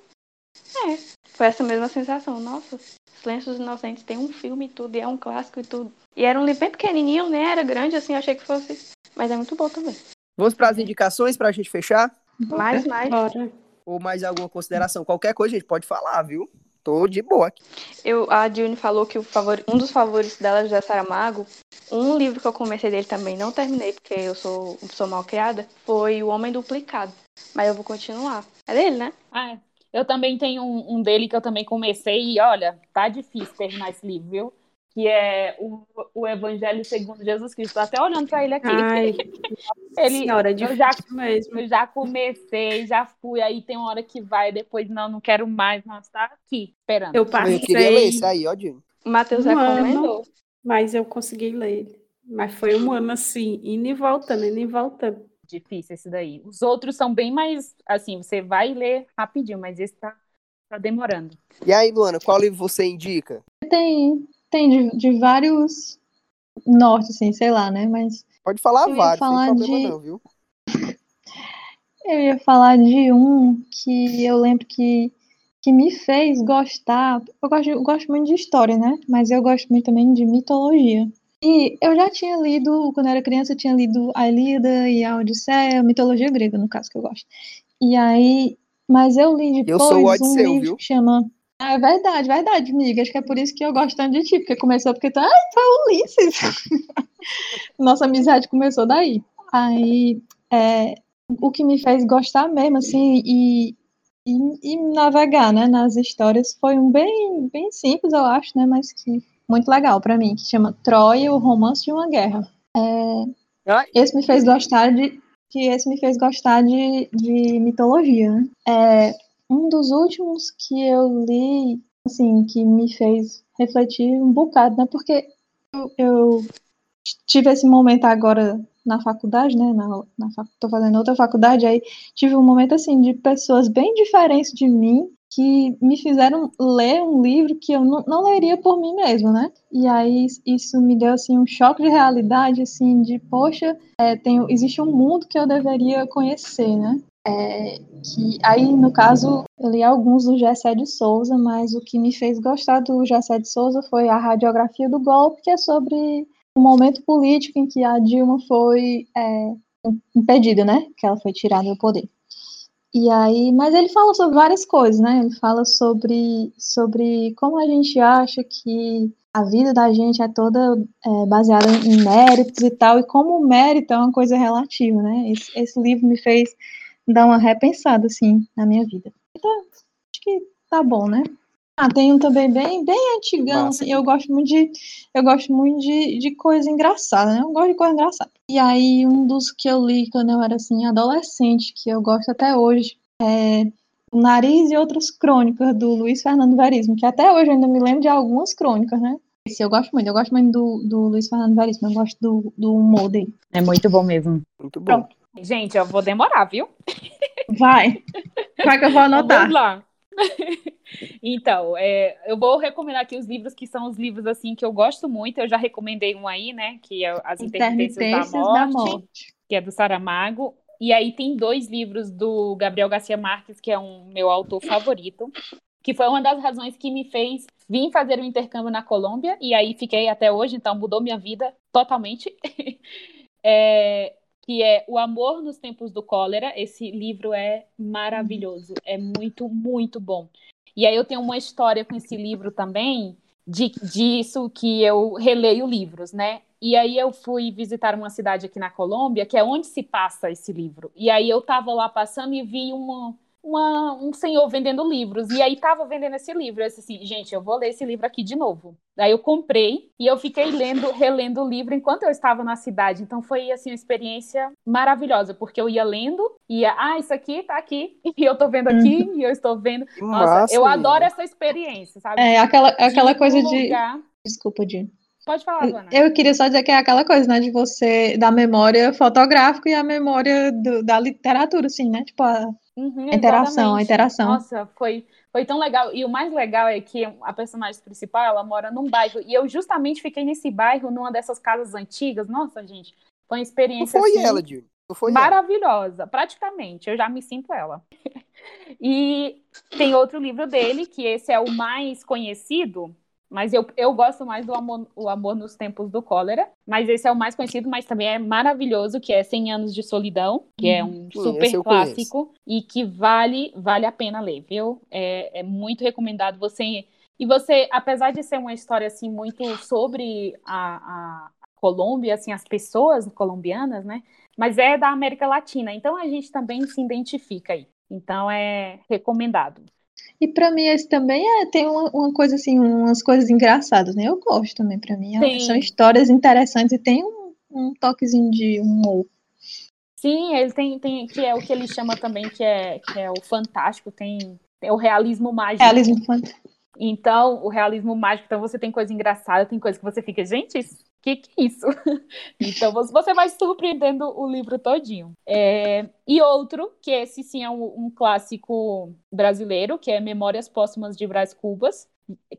É. Foi essa mesma sensação. Nossa, Silêncio dos Inocentes tem um filme e tudo, e é um clássico e tudo. E era um livro bem pequenininho, né? Era grande, assim, eu achei que fosse. Mas é muito bom também. Vamos para as indicações pra gente fechar? Mais, mais. Bora. Ou mais alguma consideração? Qualquer coisa, gente, pode falar, viu? Tô de boa aqui. Eu, a June falou que o favor, um dos favoritos dela é José Saramago. Um livro que eu comecei dele também, não terminei, porque eu sou, sou mal criada, foi O Homem Duplicado. Mas eu vou continuar. É dele, né? Ah, é. Eu também tenho um, um dele que eu também comecei e olha, tá difícil terminar esse livro, viu? Que é o, o Evangelho segundo Jesus Cristo. Tô até olhando pra ele aqui. Ai, ele, senhora, é eu já, mesmo. eu já comecei, já fui, aí tem uma hora que vai, depois não, não quero mais, não, tá aqui, esperando. Eu Eu queria ler passei esse aí, ó. O Matheus Um recomendou. mas eu consegui ler. Mas foi um ano assim, indo e voltando, indo e voltando. Difícil esse daí. Os outros são bem mais, assim, você vai ler rapidinho, mas esse tá, tá demorando. E aí, Luana, qual livro você indica? Tem, tem de, de vários norte, assim, sei lá, né? Mas Pode falar vários, falar sem problema de- não, viu? eu ia falar de um que eu lembro que, que me fez gostar. Eu gosto, eu gosto muito de história, né? Mas eu gosto muito também de mitologia. E eu já tinha lido, quando eu era criança, eu tinha lido a Ilíada e a Odisseia, mitologia grega, no caso, que eu gosto. E aí, mas eu li Eu depois sou o um Odisseu, livro viu? que chama Ah, é verdade, verdade, amiga. Acho que é por isso que eu gosto tanto de ti, porque começou porque tu, ai, foi o Ulisses. Nossa amizade começou daí. Aí, é, o que me fez gostar mesmo, assim, e, e, e, navegar, né, nas histórias foi um bem, bem simples, eu acho, né, mas que muito legal para mim, que chama Troia, o romance de uma guerra. É, esse me fez gostar de que esse me fez gostar de, de mitologia. Né? É, um dos últimos que eu li, assim, que me fez refletir um bocado, né? Porque eu, eu tive esse momento agora na faculdade, né? Na, na, tô fazendo outra faculdade, aí tive um momento assim de pessoas bem diferentes de mim que me fizeram ler um livro que eu não, não leria por mim mesma, né? E aí isso me deu assim um choque de realidade, assim, de poxa, é, tem, existe um mundo que eu deveria conhecer, né? É, que aí no caso eu li alguns do Gessé de Souza, mas o que me fez gostar do Gessé de Souza foi a radiografia do golpe, que é sobre o momento político em que a Dilma foi é, impedida, né? Que ela foi tirada do poder. E aí, mas ele fala sobre várias coisas, né? Ele fala sobre, sobre como a gente acha que a vida da gente é toda é, baseada em méritos e tal, e como o mérito é uma coisa relativa, né? Esse, esse livro me fez dar uma repensada, assim, na minha vida. Então, acho que tá bom, né? Ah, tem um também bem, bem antigão, assim, eu gosto muito de, eu gosto muito de, de coisa engraçada, né? Eu gosto de coisa engraçada. E aí, um dos que eu li quando eu era, assim, adolescente, que eu gosto até hoje, é O Nariz e Outras Crônicas, do Luiz Fernando Veríssimo, que até hoje eu ainda me lembro de algumas crônicas, né? Esse eu gosto muito, eu gosto muito do, do Luiz Fernando Veríssimo, eu gosto do, do humor dele. É muito bom mesmo. Muito bom. Pronto. Gente, eu vou demorar, viu? Vai. Vai que eu vou anotar. Vamos lá. então, é, eu vou recomendar aqui os livros que são os livros assim que eu gosto muito. Eu já recomendei um aí, né? Que é As Intermitências, da, morte, da, morte, que é do Saramago. E aí tem dois livros do Gabriel Garcia Marques, que é um meu autor favorito, que foi uma das razões que me fez vir fazer o um intercâmbio na Colômbia, e aí fiquei até hoje, então mudou minha vida totalmente. é, que é O Amor nos Tempos do Cólera. Esse livro é maravilhoso, é muito, muito bom. E aí eu tenho uma história com esse livro também, de, disso que eu releio livros, né? E aí eu fui visitar uma cidade aqui na Colômbia, que é onde se passa esse livro. E aí eu estava lá passando e vi uma, uma, um senhor vendendo livros. E aí tava vendendo esse livro. Eu disse assim, gente, eu vou ler esse livro aqui de novo. Daí eu comprei e eu fiquei lendo, relendo o livro enquanto eu estava na cidade. Então foi assim uma experiência maravilhosa, porque eu ia lendo, ia, ah, isso aqui tá aqui, e eu tô vendo aqui, uhum. e eu estou vendo. Nossa, massa, eu adoro essa experiência, sabe? É, aquela, aquela coisa de. Lugar... Desculpa, Di. Pode falar, Luana. Eu queria só dizer que é aquela coisa, né, de você, da memória fotográfica e a memória do, da literatura, assim, né? Tipo, a, Uhum, interação, a interação. Nossa, foi, foi tão legal. E o mais legal é que a personagem principal, ela mora num bairro. E eu justamente fiquei nesse bairro, numa dessas casas antigas. Nossa, gente, foi uma experiência Não foi assim, ela, Júlio. maravilhosa. Ela. Praticamente, eu já me sinto ela. e tem outro livro dele, que esse é o mais conhecido, mas eu, eu gosto mais do amor, o amor nos Tempos do Cólera. Mas esse é o mais conhecido, mas também é maravilhoso, que é 100 Anos de Solidão, que é um Sim, super clássico e que vale, vale a pena ler, viu? É, é muito recomendado você... E você, apesar de ser uma história, assim, muito sobre a, a Colômbia, assim, as pessoas colombianas, né? Mas é da América Latina, então a gente também se identifica aí. Então é recomendado. E para mim esse também é, tem uma, uma, coisa assim, umas coisas engraçadas, né? Eu gosto também, para mim. É, são histórias interessantes e tem um, um, toquezinho de humor. Sim, ele tem, tem, que é o que ele chama também, que é, que é o fantástico, tem, tem o realismo mágico. Realismo fantástico. Então, o realismo mágico, então você tem coisa engraçada, tem coisa que você fica, gente, que que é isso? então você vai surpreendendo o livro todinho. É, e outro, que esse sim é um, um, clássico brasileiro, que é Memórias Póstumas de Brás Cubas,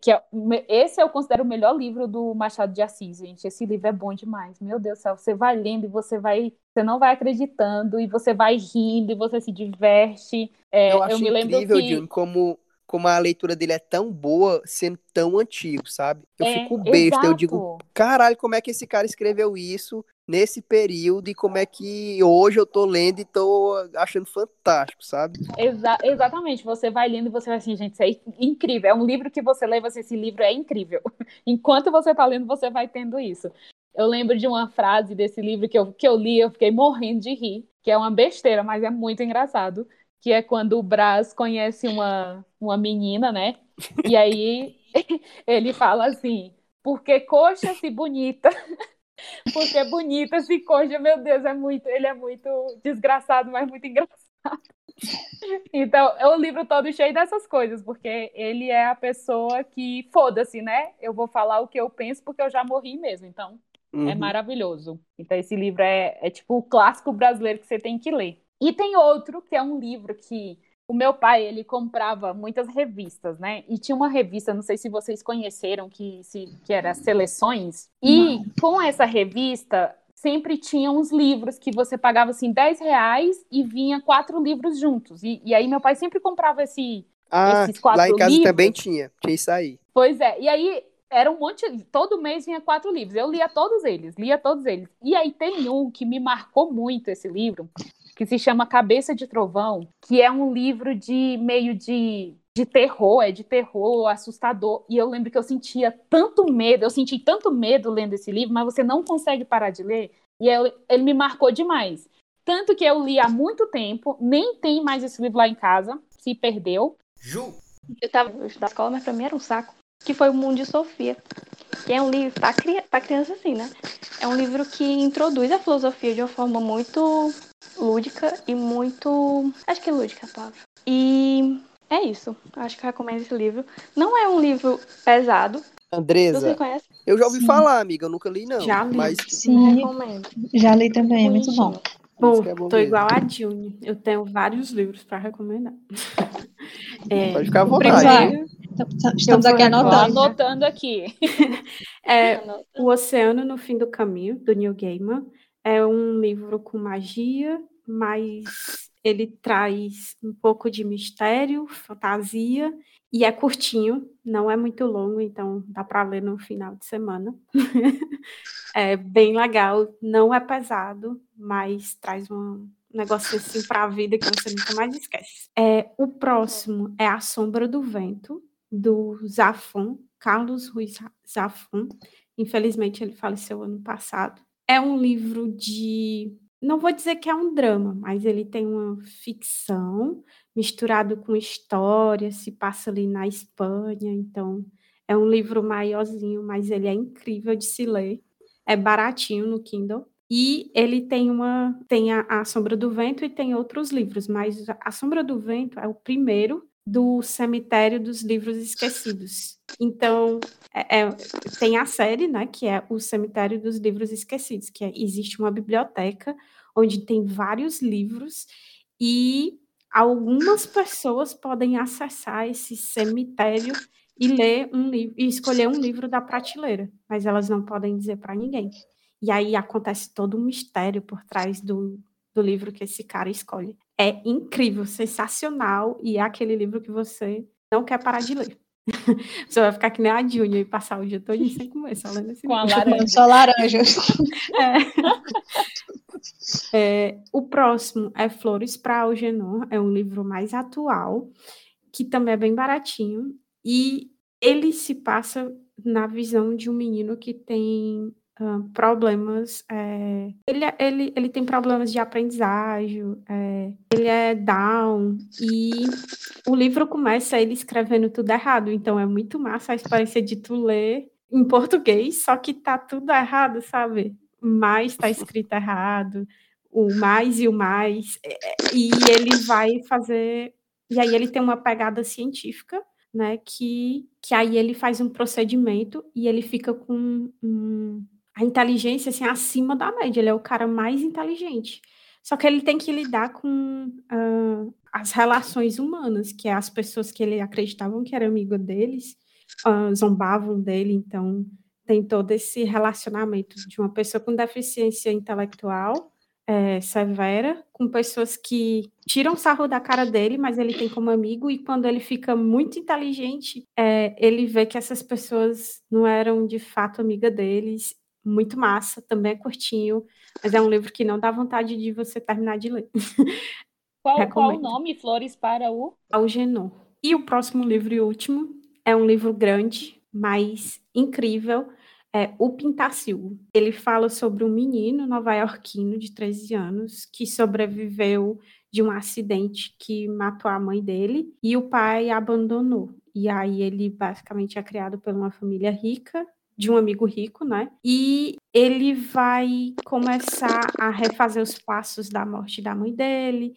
que é, esse eu considero o melhor livro do Machado de Assis, gente. Esse livro é bom demais. Meu Deus do céu, você vai lendo e você vai, você não vai acreditando e você vai rindo e você se diverte. É, eu acho eu me lembro incrível, que... June, como como a leitura dele é tão boa, sendo tão antigo, sabe? Eu É, fico besta, eu exato. digo, caralho, como é que esse cara escreveu isso nesse período e como é que hoje eu tô lendo e tô achando fantástico, sabe? Exa- exatamente, você vai lendo e você vai assim, gente, isso é incrível. É um livro que você lê, você, esse livro é incrível. Enquanto você tá lendo, você vai tendo isso. Eu lembro de uma frase desse livro que eu, que eu li, eu fiquei morrendo de rir, que é uma besteira, mas é muito engraçado, que é quando o Brás conhece uma, uma menina, né? E aí ele fala assim, porque coxa se bonita, porque bonita se coxa, meu Deus, é muito, ele é muito desgraçado, mas muito engraçado. Então, é o livro todo cheio dessas coisas, porque ele é a pessoa que, foda-se, né? Eu vou falar o que eu penso porque eu já morri mesmo. Então, é Uhum. maravilhoso. Então, esse livro é, é tipo o clássico brasileiro que você tem que ler. E tem outro, que é um livro que o meu pai, ele comprava muitas revistas, né? E tinha uma revista, não sei se vocês conheceram, que, se, que era Seleções. E com essa revista, sempre tinha uns livros que você pagava, assim, 10 reais e vinha quatro livros juntos. E, e aí meu pai sempre comprava esse... Ah, Esses quatro lá em casa livros? também tinha, tinha isso aí. Pois é, e aí era um monte, todo mês vinha quatro livros. Eu lia todos eles, lia todos eles. E aí tem um que me marcou muito esse livro, que se chama Cabeça de Trovão, que é um livro de meio de, de terror, é de terror assustador. E eu lembro que eu sentia tanto medo, eu senti tanto medo lendo esse livro, mas você não consegue parar de ler. E eu- ele me marcou demais. Tanto que eu li há muito tempo, nem tem mais esse livro lá em casa, se perdeu. Ju! Eu tava eu estudava na escola, mas pra mim era um saco. Que foi o Mundo de Sofia. Que é um livro pra, cri pra criança, assim, né? É um livro que introduz a filosofia de uma forma muito lúdica e muito. Acho que é lúdica a palavra. E é isso. Acho que eu recomendo esse livro. Não é um livro pesado. Você Andresa, conhece? eu já ouvi Sim. falar, amiga, eu nunca li não. Já li. Mas Sim, Recomendo. já li também, é muito bom. Bonitinho. Bom, é bom tô mesmo. igual a Juni. Eu tenho vários livros para recomendar. É, pode ficar à vontade. primeiro Então, Estamos aqui anotando. anotando aqui. é. O Oceano no Fim do Caminho, do Neil Gaiman. É um livro com magia, mas ele traz um pouco de mistério, fantasia, e é curtinho, não é muito longo, então dá para ler no final de semana. é bem legal, não é pesado, mas traz um negócio assim para a vida que você nunca mais esquece. É, o próximo é A Sombra do Vento, do Zafon, Carlos Ruiz Zafon. Infelizmente, ele faleceu ano passado. É um livro de. Não vou dizer que é um drama, mas ele tem uma ficção misturado com história, se passa ali na Espanha, então é um livro maiorzinho, mas ele é incrível de se ler. É baratinho no Kindle. E ele tem uma. Tem a, a Sombra do Vento e tem outros livros, mas a Sombra do Vento é o primeiro do Cemitério dos Livros Esquecidos. Então, é- é- tem a série, né, que é o Cemitério dos Livros Esquecidos, que é- existe uma biblioteca onde tem vários livros e algumas pessoas podem acessar esse cemitério e ler um livro e escolher um livro da prateleira, mas elas não podem dizer para ninguém. E aí acontece todo um mistério por trás do, do livro que esse cara escolhe. É incrível, sensacional e é aquele livro que você não quer parar de ler. Você vai ficar que nem a Júnior e passar o dia todo sem comer, só lendo esse Com a livro. laranja. Só laranja. É, o próximo é Flores para Algernon, é um livro mais atual, que também é bem baratinho, e ele se passa na visão de um menino que tem problemas. é, ele, é- ele, ele tem problemas de aprendizagem, é, ele é down, e o livro começa ele escrevendo tudo errado, então é muito massa a experiência de tu ler em português, só que tá tudo errado, sabe? Mais tá escrito errado, o mais e o mais, é, é, e ele vai fazer, e aí ele tem uma pegada científica, né, que, que aí ele faz um procedimento e ele fica com um- a inteligência assim acima da média, ele é o cara mais inteligente. Só que ele tem que lidar com ah, as relações humanas, que é as pessoas que ele acreditavam que era amigo deles, ah, zombavam dele, então tem todo esse relacionamento de uma pessoa com deficiência intelectual, é, severa, com pessoas que tiram sarro da cara dele, mas ele tem como amigo, e quando ele fica muito inteligente, é, ele vê que essas pessoas não eram de fato amiga deles. Muito massa, também é curtinho, mas é um livro que não dá vontade de você terminar de ler. Qual, qual o nome? Flores para o? Algenon. E o próximo livro e último é um livro grande, mas incrível, é O Pintacilgo. Ele fala sobre um menino nova-iorquino de 13 anos que sobreviveu de um acidente que matou a mãe dele e o pai abandonou. E aí ele basicamente é criado por uma família rica, de um amigo rico, né? E ele vai começar a refazer os passos da morte da mãe dele,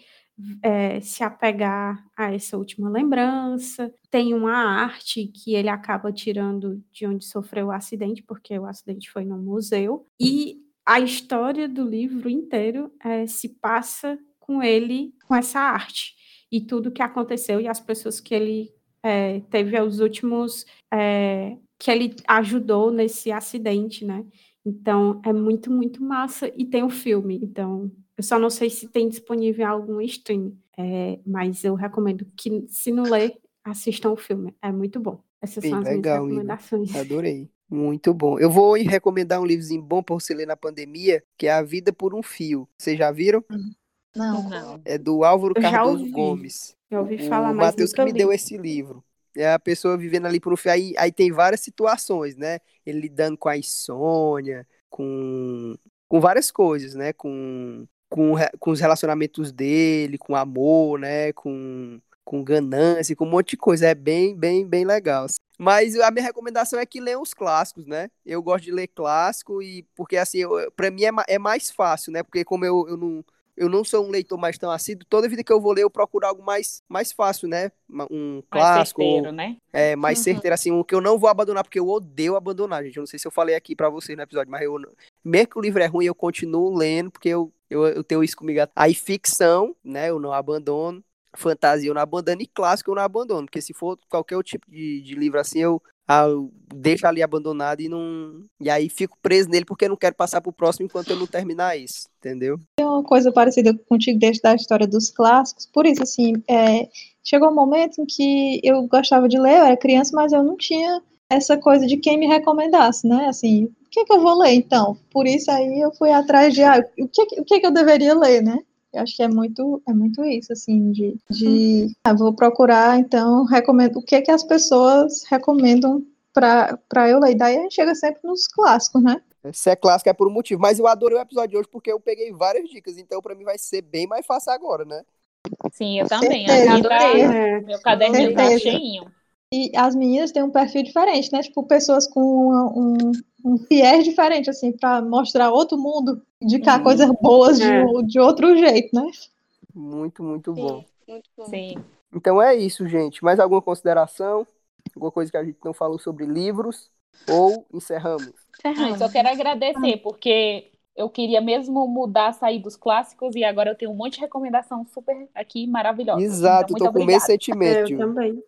é, se apegar a essa última lembrança. Tem uma arte que ele acaba tirando de onde sofreu o acidente, porque o acidente foi no museu. E a história do livro inteiro é, se passa com ele, com essa arte. E tudo que aconteceu e as pessoas que ele é, teve os últimos. É, que ele ajudou nesse acidente, né? Então é muito, muito massa. E tem o um filme. Então eu só não sei se tem disponível algum stream, é, mas eu recomendo que, se não ler, assistam o filme. É muito bom. Essas Bem, são as legal, minhas recomendações. Adorei. Muito bom. Eu vou recomendar um livrozinho bom para você ler na pandemia, que é A Vida por um Fio. Vocês já viram? Não. não. É do Álvaro eu Cardoso Gomes. Eu ouvi falar o mais. O Matheus que me deu esse livro. É a pessoa vivendo ali por um fio. Aí, aí tem várias situações, né? Ele lidando com a insônia, com, com várias coisas, né? Com com, com os relacionamentos dele, com amor, né? Com, com ganância, com um monte de coisa. É bem, bem, bem legal. Mas a minha recomendação é que leiam os clássicos, né? Eu gosto de ler clássico e porque assim, para mim é, é, mais fácil, né? Porque como eu, eu não eu não sou um leitor mais tão assíduo, toda vida que eu vou ler eu procuro algo mais, mais fácil, né? Um clássico. Mais certeiro, né? É, mais uhum. certeiro, assim, um que eu não vou abandonar, porque eu odeio abandonar, gente. Eu não sei se eu falei aqui para vocês no episódio, mas eu, mesmo que o livro é ruim, eu continuo lendo, porque eu, eu, eu tenho isso comigo. Aí ficção, né? Eu não abandono. Fantasia eu não abandono e clássico eu não abandono, porque se for qualquer outro tipo de, de livro assim, eu, ah, deixo ali abandonado e não. E aí fico preso nele porque não quero passar pro próximo enquanto eu não terminar isso, entendeu? Tem uma coisa parecida contigo desde da história dos clássicos, por isso, assim, é, chegou um momento em que eu gostava de ler, eu era criança, mas eu não tinha essa coisa de quem me recomendasse, né? Assim, o que é que eu vou ler então? Por isso aí eu fui atrás de ah, o que o que, é que eu deveria ler, né? Eu acho que é muito é muito isso assim de, de ah, vou procurar então recomendo o que é que as pessoas recomendam para eu ler. Daí a gente chega sempre nos clássicos, né? Se é clássico é por um motivo, mas eu adorei o episódio de hoje porque eu peguei várias dicas, então para mim vai ser bem mais fácil agora, né? Sim, eu também. Certeza. Adorei. É. Meu caderninho tá cheinho. E as meninas têm um perfil diferente, né? Tipo, pessoas com um, um viés diferente, assim, para mostrar outro mundo, indicar uhum. coisas boas é. de, de outro jeito, né? Muito, muito Sim, bom. Muito bom. Sim. Então é isso, gente. Mais alguma consideração? Alguma coisa que a gente não falou sobre livros? Ou encerramos? encerramos. só quero agradecer, porque eu queria mesmo mudar, sair dos clássicos, e agora eu tenho um monte de recomendação super aqui maravilhosa. Exato, então, tô com o mesmo sentimento. Eu também.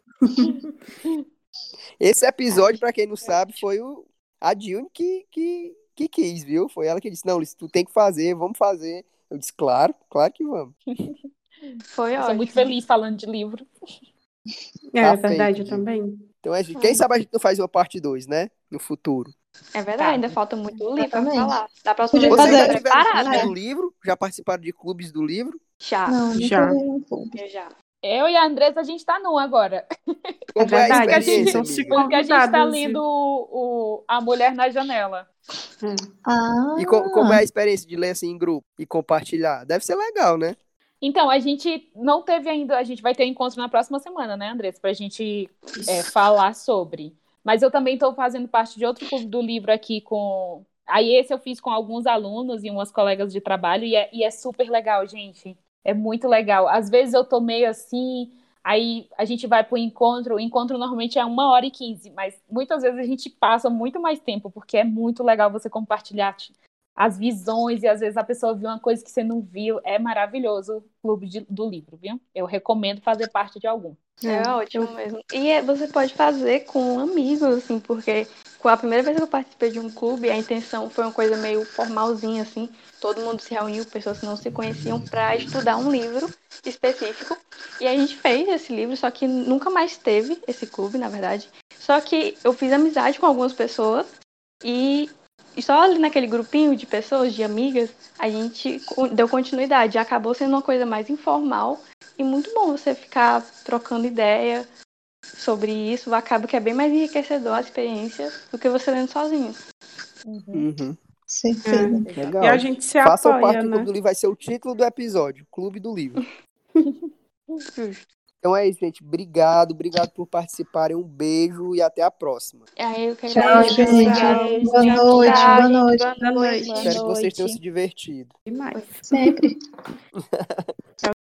Esse episódio, para quem não sabe, foi o, a Dilne que, que, que quis, viu? Foi ela que disse, não, tu tem que fazer, vamos fazer. Eu disse, claro, claro que vamos. Foi ótimo. Sou muito feliz falando de livro. É, tá é verdade, feito, eu também. Então, é, quem sabe a gente não faz uma parte 2, né? No futuro. É verdade, tá. ainda falta muito livro pra falar. Da próxima vez Vocês já tiveram né? do livro? Já participaram de clubes do livro? Já. Não, já. Eu já. Eu e a Andressa, a gente tá nu agora. É verdade, porque a gente, porque a gente tá lendo o, o, A Mulher na Janela. Hum. Ah. E co como é a experiência de ler assim em grupo e compartilhar? Deve ser legal, né? Então, a gente não teve ainda, a gente vai ter um encontro na próxima semana, né, Andressa, pra gente é, falar sobre. Mas eu também estou fazendo parte de outro clube do livro aqui com. Aí esse eu fiz com alguns alunos e umas colegas de trabalho, e é, e é super legal, gente. É muito legal. Às vezes eu tô meio assim, aí a gente vai para o encontro. O encontro normalmente é uma hora e quinze, mas muitas vezes a gente passa muito mais tempo, porque é muito legal você compartilhar as visões, e às vezes a pessoa viu uma coisa que você não viu. É maravilhoso o clube de, do livro, viu? Eu recomendo fazer parte de algum. É, é ótimo mesmo. E é, você pode fazer com amigos, assim, porque com a primeira vez que eu participei de um clube, a intenção foi uma coisa meio formalzinha, assim. Todo mundo se reuniu, pessoas que não se conheciam, para estudar um livro específico. E a gente fez esse livro, só que nunca mais teve esse clube, na verdade. Só que eu fiz amizade com algumas pessoas e e só ali naquele grupinho de pessoas, de amigas, a gente deu continuidade. Acabou sendo uma coisa mais informal e muito bom você ficar trocando ideia sobre isso. Acaba que é bem mais enriquecedor a experiência do que você lendo sozinho. Uhum. uhum. Certeza. É. Legal. E a gente se Faça apoia, parte né? do Clube do Livro, vai ser o título do episódio, Clube do Livro. Então é isso, gente. Obrigado, obrigado por participarem. Um beijo e até a próxima. É, eu Tchau, gente. Boa noite, boa noite. Boa noite. Espero que vocês tenham se divertido. Demais. Sempre.